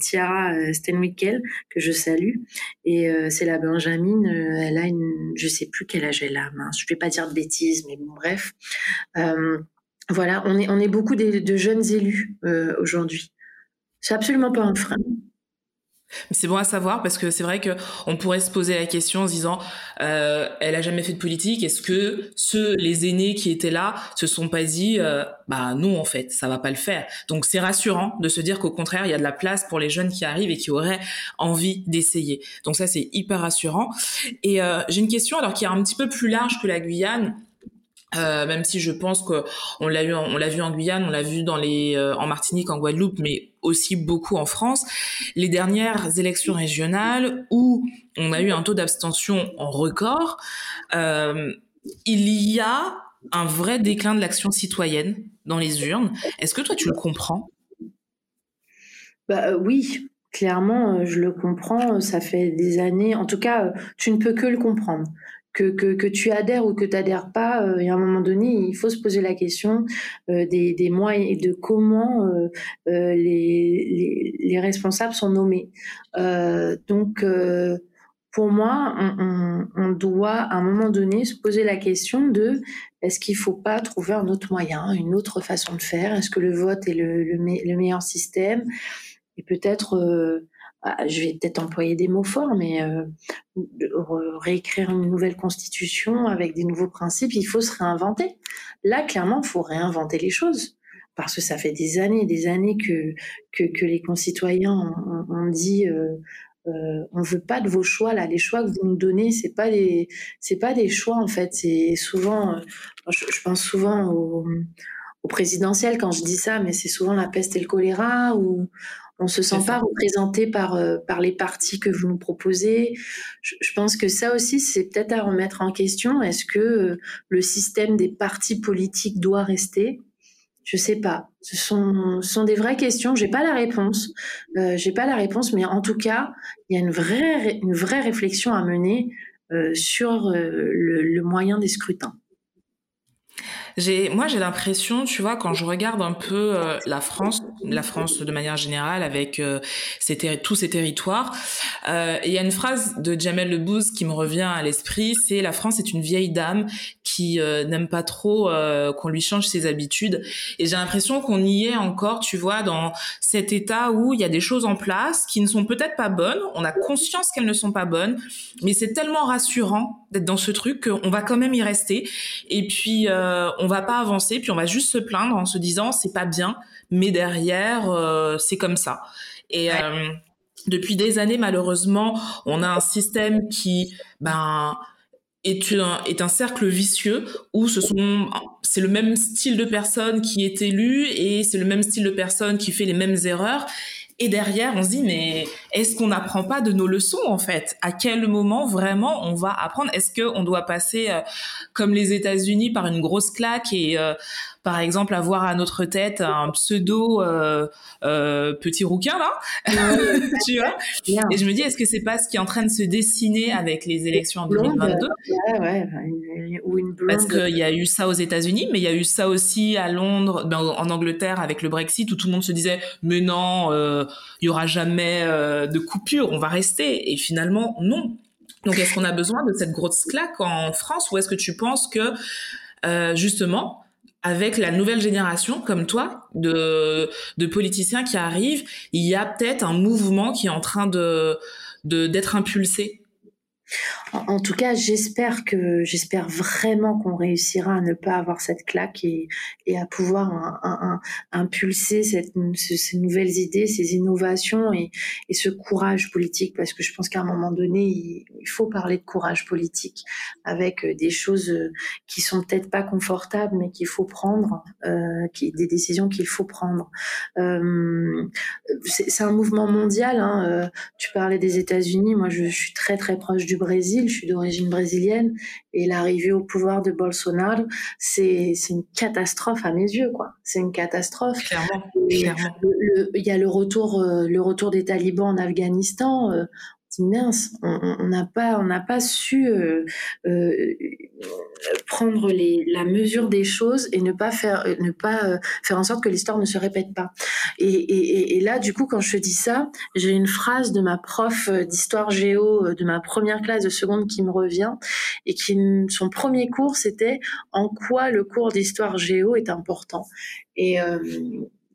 Tiara Stenwickel, que je salue, et c'est la Benjamine. elle a une, je sais plus quel âge elle a. Mince, je vais pas dire de bêtises, mais bon, bref. Euh, voilà, on est, on est beaucoup de, jeunes élus euh, aujourd'hui. C'est absolument pas un frein. C'est bon à savoir parce que c'est vrai que on pourrait se poser la question en se disant, euh, elle a jamais fait de politique. Est-ce que ceux, les aînés qui étaient là, se sont pas dit, euh, bah non en fait, ça va pas le faire. Donc c'est rassurant de se dire qu'au contraire, il y a de la place pour les jeunes qui arrivent et qui auraient envie d'essayer. Donc ça c'est hyper rassurant. Et euh, j'ai une question alors qui est un petit peu plus large que la Guyane. Euh, même si je pense que on l'a eu, on l'a vu en Guyane, on l'a vu dans les, euh, en Martinique, en Guadeloupe, mais aussi beaucoup en France. Les dernières élections régionales où on a eu un taux d'abstention en record, euh, il y a un vrai déclin de l'action citoyenne dans les urnes. Est-ce que toi tu le comprends? Bah, oui, clairement, je le comprends. Ça fait des années. En tout cas, tu ne peux que le comprendre que, que, que, tu adhères ou que tu adhères pas, euh, et à un moment donné, il faut se poser la question euh, des, des moyens et de comment euh, euh, les, les, les, responsables sont nommés. Euh, donc, pour moi, on, on, on, doit à un moment donné se poser la question de est-ce qu'il faut pas trouver un autre moyen, une autre façon de faire? Est-ce que le vote est le, le, le meilleur système? Et peut-être je vais peut-être employer des mots forts, mais euh, réécrire une nouvelle constitution avec des nouveaux principes, il faut se réinventer. Là, clairement, il faut réinventer les choses. Parce que ça fait des années et des années que, que, les concitoyens ont, dit euh, euh, on veut pas de vos choix là les choix que vous nous donnez c'est pas des pas des choix en fait c'est souvent je, je, pense souvent au, au présidentiel quand je dis ça mais c'est souvent la peste et le choléra ou on se sent pas représenté par euh, par les partis que vous nous proposez. Je, je pense que ça aussi c'est peut-être à remettre en question. Est-ce que euh, le système des partis politiques doit rester? Je sais pas. Ce sont, ce sont des vraies questions. J'ai pas la réponse. Euh, J'ai pas la réponse, mais en tout cas, il y a une vraie une vraie réflexion à mener sur le, le moyen des scrutins. Moi, j'ai l'impression, tu vois, quand je regarde un peu euh, la France, la France de manière générale, avec euh, tous ses territoires, euh, il y a une phrase de Jamel Debbouze qui me revient à l'esprit, c'est la France est une vieille dame qui euh, n'aime pas trop qu'on lui change ses habitudes. Et j'ai l'impression qu'on y est encore, tu vois, dans cet état où il y a des choses en place qui ne sont peut-être pas bonnes. On a conscience qu'elles ne sont pas bonnes, mais c'est tellement rassurant d'être dans ce truc qu'on va quand même y rester. Et puis on va pas avancer, puis on va juste se plaindre en se disant c'est pas bien, mais derrière euh, c'est comme ça. Et euh, depuis des années, malheureusement, on a un système qui, ben, est un, est un cercle vicieux où ce sont c'est le même style de personne qui est élu et c'est le même style de personne qui fait les mêmes erreurs. Et derrière on se dit mais est-ce qu'on n'apprend pas de nos leçons en fait? À quel moment vraiment on va apprendre? Est-ce que on doit passer euh, comme les États-Unis par une grosse claque et euh, par exemple avoir à notre tête un pseudo euh, euh, petit rouquin là, tu vois? Et je me dis, est-ce que c'est pas ce qui est en train de se dessiner avec les élections en 2022 ouais, ouais, ou une blonde. Parce qu'il y a eu ça aux États-Unis, mais il y a eu ça aussi à Londres, en Angleterre avec le Brexit, où tout le monde se disait, mais non, euh, il y aura jamais euh, de coupure, on va rester. Et finalement, non. Donc, est-ce qu'on a besoin de cette grosse claque en France, ou est-ce que tu penses que euh, justement avec la nouvelle génération comme toi de, politiciens qui arrivent, il y a peut-être un mouvement qui est en train de d'être impulsé en, tout cas, j'espère que j'espère vraiment qu'on réussira à ne pas avoir cette claque et, à pouvoir impulser ces nouvelles idées, ces innovations et, ce courage politique, parce que je pense qu'à un moment donné, il, faut parler de courage politique avec des choses qui sont peut-être pas confortables, mais qu'il faut prendre, euh, des décisions qu'il faut prendre. Euh, c'est un mouvement mondial. Hein, euh, tu parlais des États-Unis, moi je, je suis très très proche du Brésil Brésil, je suis d'origine brésilienne, et l'arrivée au pouvoir de Bolsonaro, c'est une catastrophe à mes yeux, quoi. C'est une catastrophe. Clairement. Il y a le retour, euh, le retour des talibans en Afghanistan. Euh, mince, on n'a pas, on n'a pas su euh, euh, prendre les, la mesure des choses et ne pas faire, ne pas euh, faire en sorte que l'histoire ne se répète pas. Et, là, du coup, quand je dis ça, j'ai une phrase de ma prof d'histoire géo de ma première classe de seconde qui me revient et qui, son premier cours, c'était en quoi le cours d'histoire géo est important? Et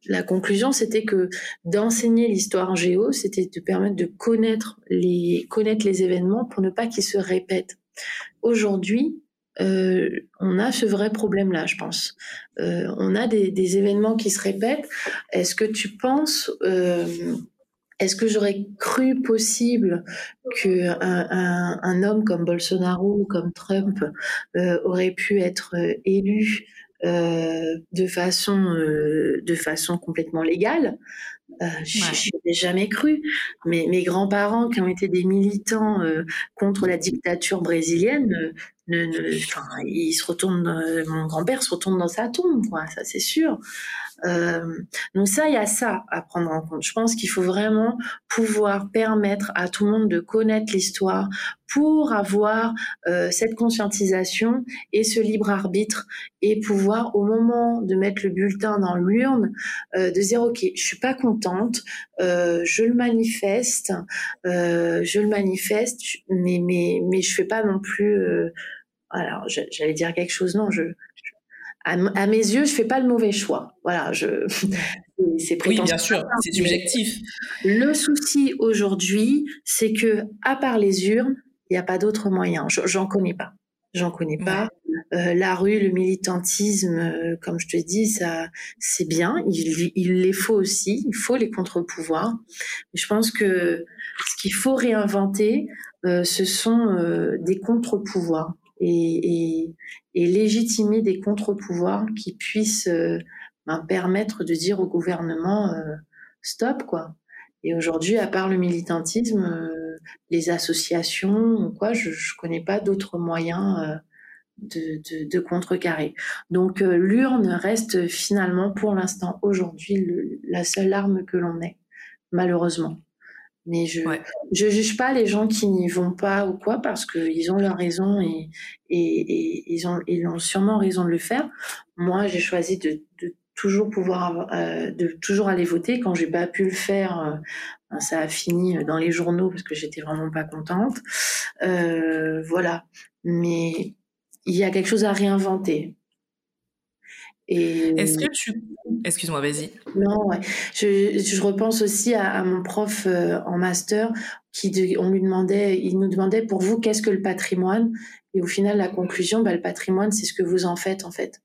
la conclusion, c'était que d'enseigner l'histoire géo, c'était de permettre de connaître les, événements pour ne pas qu'ils se répètent. Aujourd'hui, euh, on a ce vrai problème-là, je pense. Euh, on a des, événements qui se répètent. Est-ce que tu penses, euh, est-ce que j'aurais cru possible qu'un un, homme comme Bolsonaro ou comme Trump aurait pu être élu de façon euh, de façon complètement légale. Euh, Je n'ai jamais cru. Mais mes grands-parents qui ont été des militants euh, contre la dictature brésilienne, ne, ne, enfin, ils se retournent. mon grand-père se retourne dans sa tombe, quoi. Ça c'est sûr. Euh, donc ça, il y a ça à prendre en compte. Je pense qu'il faut vraiment pouvoir permettre à tout le monde de connaître l'histoire pour avoir euh, cette conscientisation et ce libre arbitre et pouvoir au moment de mettre le bulletin dans l'urne euh, de dire ok je suis pas contente euh, je le manifeste euh, je le manifeste mais mais mais je fais pas non plus euh, alors j'allais dire quelque chose non je à, mes yeux, je fais pas le mauvais choix. Voilà, je. C'est oui, bien sûr, c'est subjectif. Le souci aujourd'hui, c'est que à part les urnes, il n'y a pas d'autre moyen. J'en connais pas. J'en connais pas. Euh, la rue, le militantisme, euh, comme je te dis, ça, c'est bien. Il, il les faut aussi. Il faut les contre-pouvoirs. Je pense que ce qu'il faut réinventer, euh, ce sont des contre-pouvoirs et, et, légitimer des contre-pouvoirs qui puissent ben, permettre de dire au gouvernement stop quoi. Et aujourd'hui, à part le militantisme, euh, les associations quoi, je, je connais pas d'autres moyens de, de, de, contrecarrer. Donc l'urne reste finalement pour l'instant aujourd'hui la seule arme que l'on ait, malheureusement. Mais je je juge pas les gens qui n'y vont pas ou quoi parce qu'ils ont leur raison et, et, et, ils ont ils ont sûrement raison de le faire. Moi, j'ai choisi de, de toujours pouvoir euh, de toujours aller voter quand j'ai pas pu le faire. Euh, ben, ça a fini dans les journaux parce que j'étais vraiment pas contente. Euh, voilà. Mais il y a quelque chose à réinventer. Est-ce que tu... Excuse-moi, vas-y. Non, ouais. Je, je repense aussi à, à mon prof euh, en master qui on lui demandait, il nous demandait pour vous qu'est-ce que le patrimoine? Et au final la conclusion, bah, le patrimoine c'est ce que vous en faites en fait.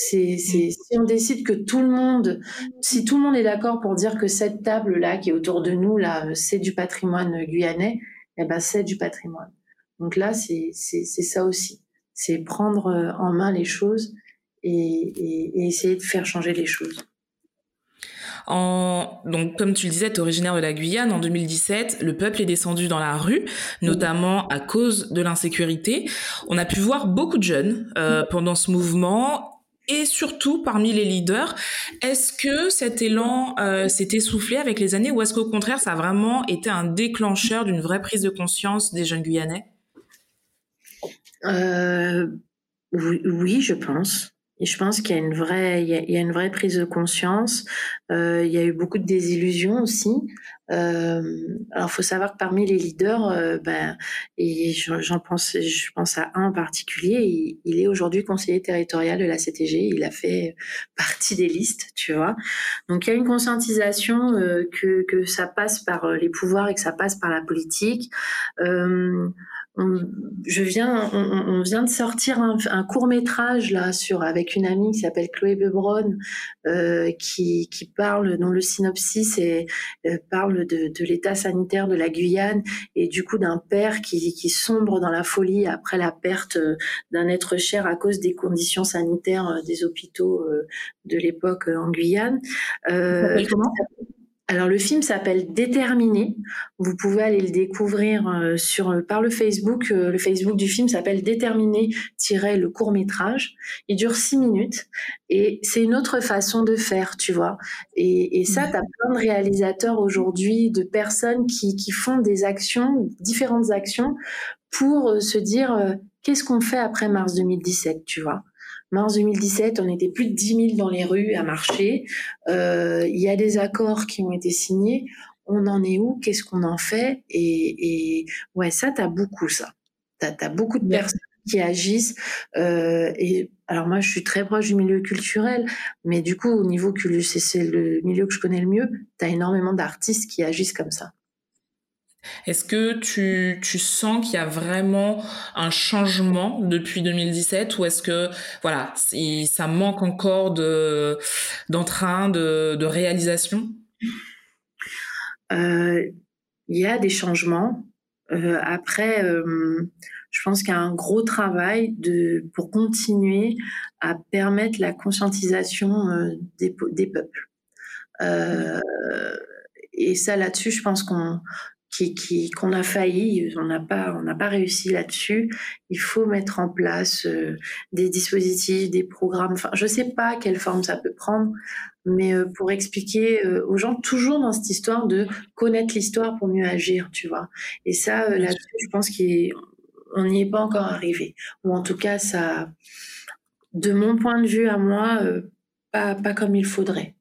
C'est, c'est, si on décide que tout le monde, si tout le monde est d'accord pour dire que cette table là qui est autour de nous là, c'est du patrimoine guyanais, eh ben c'est du patrimoine. Donc là c'est, c'est, c'est ça aussi, c'est prendre euh, en main les choses et, essayer de faire changer les choses. En, donc, comme tu le disais, tu es originaire de la Guyane. En 2017, le peuple est descendu dans la rue, notamment à cause de l'insécurité. On a pu voir beaucoup de jeunes euh, pendant ce mouvement et surtout parmi les leaders. Est-ce que cet élan euh, s'est essoufflé avec les années ou est-ce qu'au contraire, ça a vraiment été un déclencheur d'une vraie prise de conscience des jeunes Guyanais? Euh, oui, oui, je pense. Et je pense qu'il y a une vraie, il y a, une vraie prise de conscience. Euh, il y a eu beaucoup de désillusions aussi. Euh, alors, faut savoir que parmi les leaders, euh, ben, et j'en pense, je pense à un en particulier. Il, est aujourd'hui conseiller territorial de la CTG. Il a fait partie des listes, tu vois. Donc, il y a une conscientisation euh, que que ça passe par euh, les pouvoirs et que ça passe par la politique. Euh, je viens, on, vient de sortir un, court métrage là sur avec une amie qui s'appelle Chloé Bebron, euh, qui, qui parle, dont le synopsis et euh, parle de, de l'état sanitaire de la Guyane et du coup d'un père qui, qui sombre dans la folie après la perte euh, d'un être cher à cause des conditions sanitaires euh, des hôpitaux de l'époque en Guyane. Euh, comment? Alors le film s'appelle Déterminé. Vous pouvez aller le découvrir euh, sur euh, par le Facebook. Euh, le Facebook du film s'appelle Déterminé le court métrage. Il dure six minutes et c'est une autre façon de faire, tu vois. Et, et ça, tu as plein de réalisateurs aujourd'hui, de personnes qui, qui font des actions, différentes actions, pour se dire qu'est-ce qu'on fait après mars 2017, tu vois. Mars 2017, on était plus de 10 000 dans les rues à marcher. Euh, il y a des accords qui ont été signés. On en est où? Qu'est-ce qu'on en fait? Et, et, ouais, ça, tu as beaucoup ça. Tu as, beaucoup de personnes qui agissent. Euh, et alors moi, je suis très proche du milieu culturel, mais du coup, au niveau culturel, c'est le milieu que je connais le mieux. Tu as énormément d'artistes qui agissent comme ça. Est-ce que tu, tu sens qu'il y a vraiment un changement depuis 2017 ou est-ce que voilà ça manque encore de d'entrain de, de réalisation? Euh, Il y a des changements. Euh, après, euh, je pense qu'il y a un gros travail de pour continuer à permettre la conscientisation des, des peuples. Et ça là-dessus, je pense qu'on qui qu'on a failli, on n'a pas on n'a pas réussi là-dessus. Il faut mettre en place euh, des dispositifs, des programmes. Enfin, je sais pas quelle forme ça peut prendre, mais euh, pour expliquer euh, aux gens toujours dans cette histoire de connaître l'histoire pour mieux agir, tu vois. Et ça là-dessus, je pense qu'on n'y est pas encore arrivé, ou en tout cas ça, de mon point de vue à moi, pas pas comme il faudrait.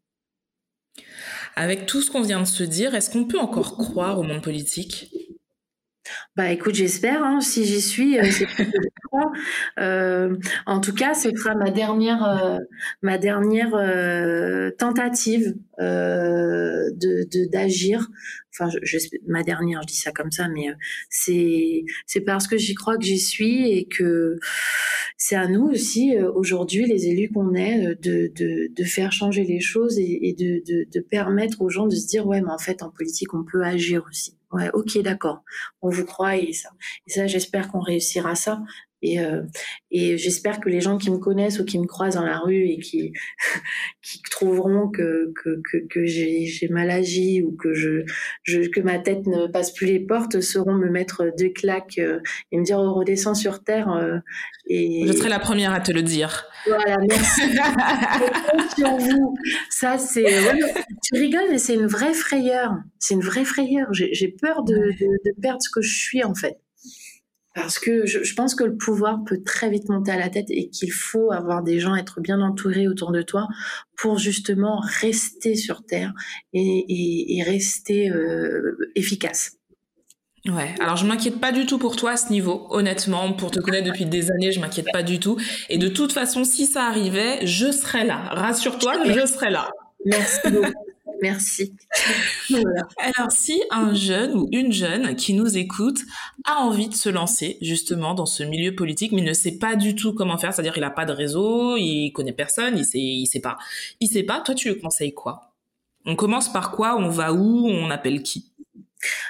Avec tout ce qu'on vient de se dire, est-ce qu'on peut encore croire au monde politique? Bah écoute, j'espère. Hein, si j'y suis, euh, euh, en tout cas, ce sera ma dernière, euh, ma dernière tentative de d'agir. Enfin, je, ma dernière, je dis ça comme ça, mais c'est c'est parce que j'y crois que j'y suis et que c'est à nous aussi aujourd'hui, les élus qu'on est, de, de, de faire changer les choses et, et de, de, de permettre aux gens de se dire ouais, mais en fait, en politique, on peut agir aussi. Ouais, ok, d'accord. On vous croit et ça. Et ça, j'espère qu'on réussira ça. Et, euh, et j'espère que les gens qui me connaissent ou qui me croisent dans la rue et qui, qui trouveront que, que, que, que j'ai mal agi ou que, je, je, que ma tête ne passe plus les portes sauront me mettre deux claques euh, et me dire oh, redescends sur terre. Euh, et... Je serai la première à te le dire. Voilà, merci. sur vous. Ça, c'est. tu rigoles, mais c'est une vraie frayeur. C'est une vraie frayeur. J'ai peur de, de, de perdre ce que je suis, en fait parce que je, pense que le pouvoir peut très vite monter à la tête et qu'il faut avoir des gens, être bien entourés autour de toi pour justement rester sur Terre et, rester euh, efficace. Ouais, alors je m'inquiète pas du tout pour toi à ce niveau, honnêtement, pour te connaître depuis des années, je m'inquiète pas du tout. Et de toute façon, si ça arrivait, je serais là. Rassure-toi, je serais là. Merci beaucoup. Merci. Alors, si un jeune ou une jeune qui nous écoute a envie de se lancer justement dans ce milieu politique, mais ne sait pas du tout comment faire, c'est-à-dire il n'a pas de réseau, il connaît personne, il sait, il sait pas, il sait pas. Toi, tu lui conseilles quoi? On commence par quoi? On va où? On appelle qui?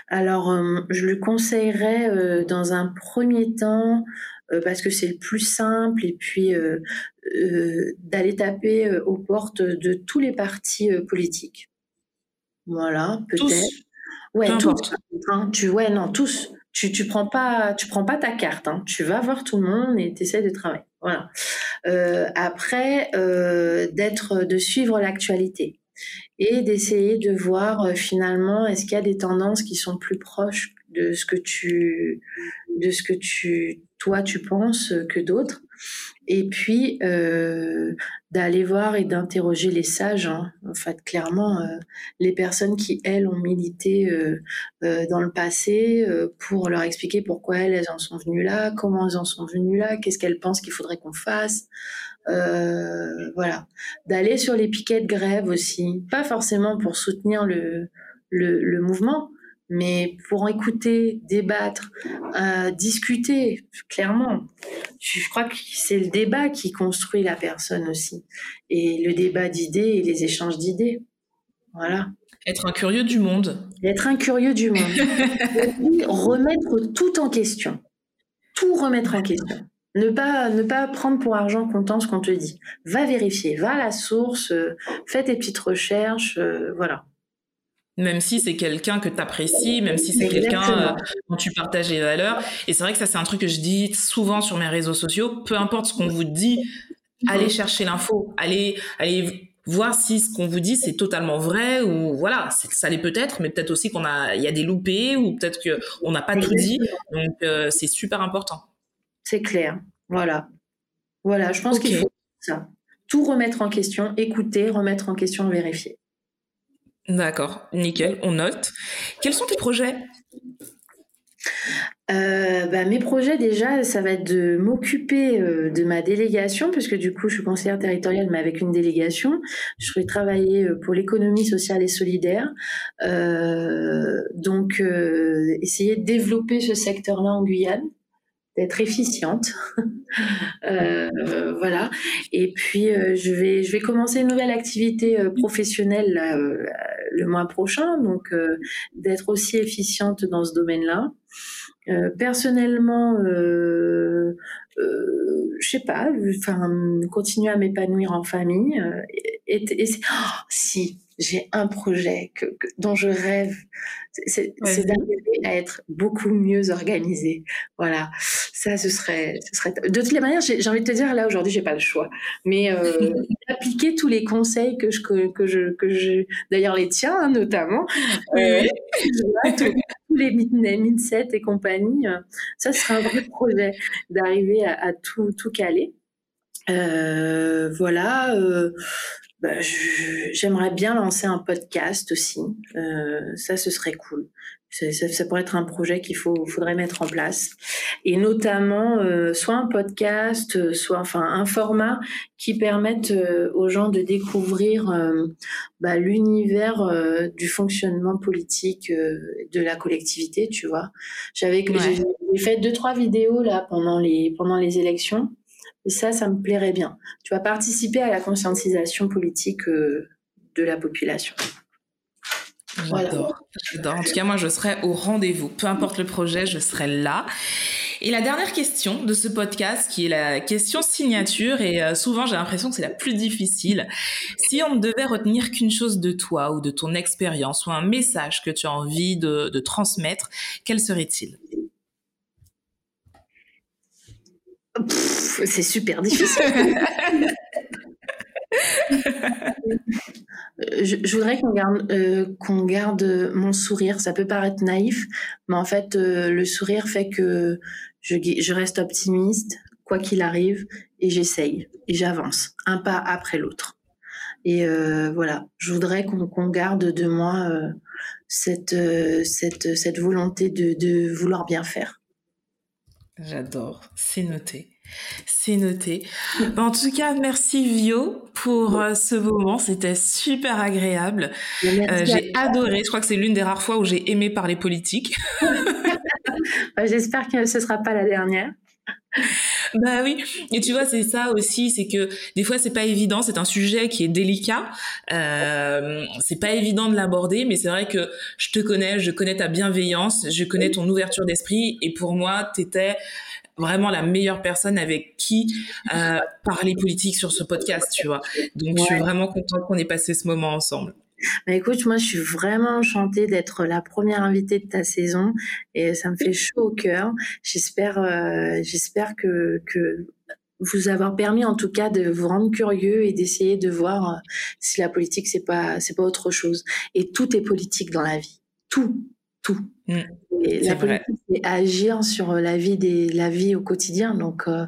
Alors, euh, je le conseillerais euh, dans un premier temps euh, parce que c'est le plus simple et puis d'aller taper aux portes de tous les partis politiques. Voilà, peut-être. Ouais, tous. Hein, tu, ouais, non, tous. Tu, tu prends pas, tu prends pas ta carte. Hein. Tu vas voir tout le monde et tu essaies de travailler. Voilà. Après, d'être, de suivre l'actualité et d'essayer de voir euh, finalement est-ce qu'il y a des tendances qui sont plus proches de ce que tu, de ce que tu, toi, tu penses que d'autres et puis euh, d'aller voir et d'interroger les sages, hein. en fait, clairement, euh, les personnes qui, elles, ont milité euh, euh dans le passé euh, pour leur expliquer pourquoi elles, elles en sont venues là, comment elles en sont venues là, qu'est-ce qu'elles pensent qu'il faudrait qu'on fasse. Voilà. D'aller sur les piquets de grève aussi, pas forcément pour soutenir le, le, le mouvement, mais pour écouter, débattre, euh, discuter, clairement, je crois que c'est le débat qui construit la personne aussi, et le débat d'idées et les échanges d'idées. Voilà. Être un curieux du monde. Être un curieux du monde. remettre tout en question. Tout remettre en question. Ne pas, ne pas prendre pour argent comptant ce qu'on te dit. Va vérifier, va à la source, euh, fais tes petites recherches, euh, voilà. même si c'est quelqu'un que tu apprécies, même si c'est quelqu'un euh, dont tu partages les valeurs. Et c'est vrai que ça, c'est un truc que je dis souvent sur mes réseaux sociaux. Peu importe ce qu'on vous dit, allez chercher l'info, allez, allez voir si ce qu'on vous dit c'est totalement vrai ou voilà, ça l'est peut-être, mais peut-être aussi qu'on a, il y a des loupés ou peut-être que on n'a pas tout dit. Donc euh, c'est super important. C'est clair. Voilà. Voilà, je pense qu'il faut ça. Tout remettre en question, écouter, remettre en question, vérifier. D'accord, nickel, on note. Quels sont tes projets? Euh, bah, mes projets déjà, ça va être de m'occuper euh, de ma délégation, puisque du coup je suis conseillère territoriale, mais avec une délégation. Je vais travailler euh, pour l'économie sociale et solidaire. donc essayer de développer ce secteur-là en Guyane d'être efficiente. voilà. Et puis je vais je vais commencer une nouvelle activité professionnelle le mois prochain, donc d'être aussi efficiente dans ce domaine-là. Euh, personnellement, euh, euh, je sais pas, enfin, continuer à m'épanouir en famille. Euh, et, oh, si j'ai un projet que, dont je rêve, c'est d'arriver à être beaucoup mieux organisée. Voilà, ça, ce serait, ce serait. De toutes les manières, j'ai envie de te dire là aujourd'hui, j'ai pas le choix, mais euh, appliquer tous les conseils que je que, je que je, d'ailleurs les tiens hein, notamment. Oui, tous les mindset et compagnie, ça serait un vrai projet d'arriver à, tout, tout caler. Euh, voilà. Euh, bah, j'aimerais bien lancer un podcast aussi. Euh, ça, ce serait cool. Ça, ça, pourrait être un projet qu'il faut, faudrait mettre en place, et notamment euh, soit un podcast, soit enfin un format qui permette euh, aux gens de découvrir euh, bah, l'univers euh, du fonctionnement politique de la collectivité. Tu vois, j'avais j'ai fait deux trois vidéos là pendant les pendant les élections et ça, ça me plairait bien. Tu vas participer à la conscientisation politique euh, de la population. J'adore. En tout cas, moi, je serai au rendez-vous. Peu importe le projet, je serai là. Et la dernière question de ce podcast, qui est la question signature, et euh, souvent j'ai l'impression que c'est la plus difficile. Si on ne devait retenir qu'une chose de toi ou de ton expérience ou un message que tu as envie de, de transmettre, quel serait-il? C'est super difficile. je, voudrais qu'on garde, euh, qu'on garde mon sourire. Ça peut paraître naïf, mais en fait, euh, le sourire fait que je, je reste optimiste, quoi qu'il arrive, et j'essaye, et j'avance, un pas après l'autre. Et euh, voilà, je voudrais qu'on garde de moi cette, cette, cette volonté de, de vouloir bien faire. J'adore, c'est noté. C'est noté. En tout cas, merci Vio pour euh, ce moment. C'était super agréable. Euh, j'ai adoré. Je crois que c'est l'une des rares fois où j'ai aimé parler politique. J'espère que ce sera pas la dernière. Bah oui, et tu vois, c'est ça aussi, c'est que des fois c'est pas évident, c'est un sujet qui est délicat, euh, c'est pas évident de l'aborder, mais c'est vrai que je te connais, je connais ta bienveillance, je connais ton ouverture d'esprit, et pour moi, t'étais vraiment la meilleure personne avec qui euh, parler politique sur ce podcast, tu vois. Donc je suis vraiment contente qu'on ait passé ce moment ensemble. Bah écoute, moi je suis vraiment enchantée d'être la première invitée de ta saison et ça me fait chaud au cœur. J'espère, euh, j'espère que, que vous avoir permis en tout cas de vous rendre curieux et d'essayer de voir euh, si la politique c'est pas c'est pas autre chose. Et tout est politique dans la vie, tout, tout. Mmh. Et la politique c'est agir sur la vie des la vie au quotidien. Donc euh,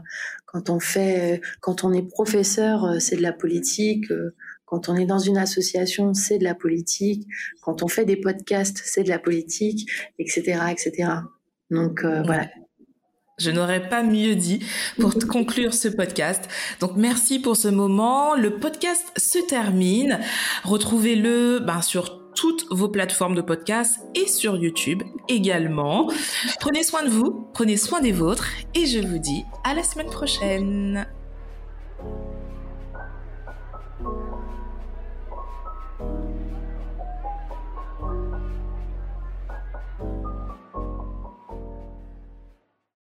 quand on fait, quand on est professeur, c'est de la politique. Quand on est dans une association, c'est de la politique. Quand on fait des podcasts, c'est de la politique, etc., etc. Donc euh, voilà. Je n'aurais pas mieux dit pour conclure ce podcast. Donc merci pour ce moment. Le podcast se termine. Retrouvez-le ben, sur toutes vos plateformes de podcast et sur YouTube également. Prenez soin de vous, prenez soin des vôtres et je vous dis à la semaine prochaine.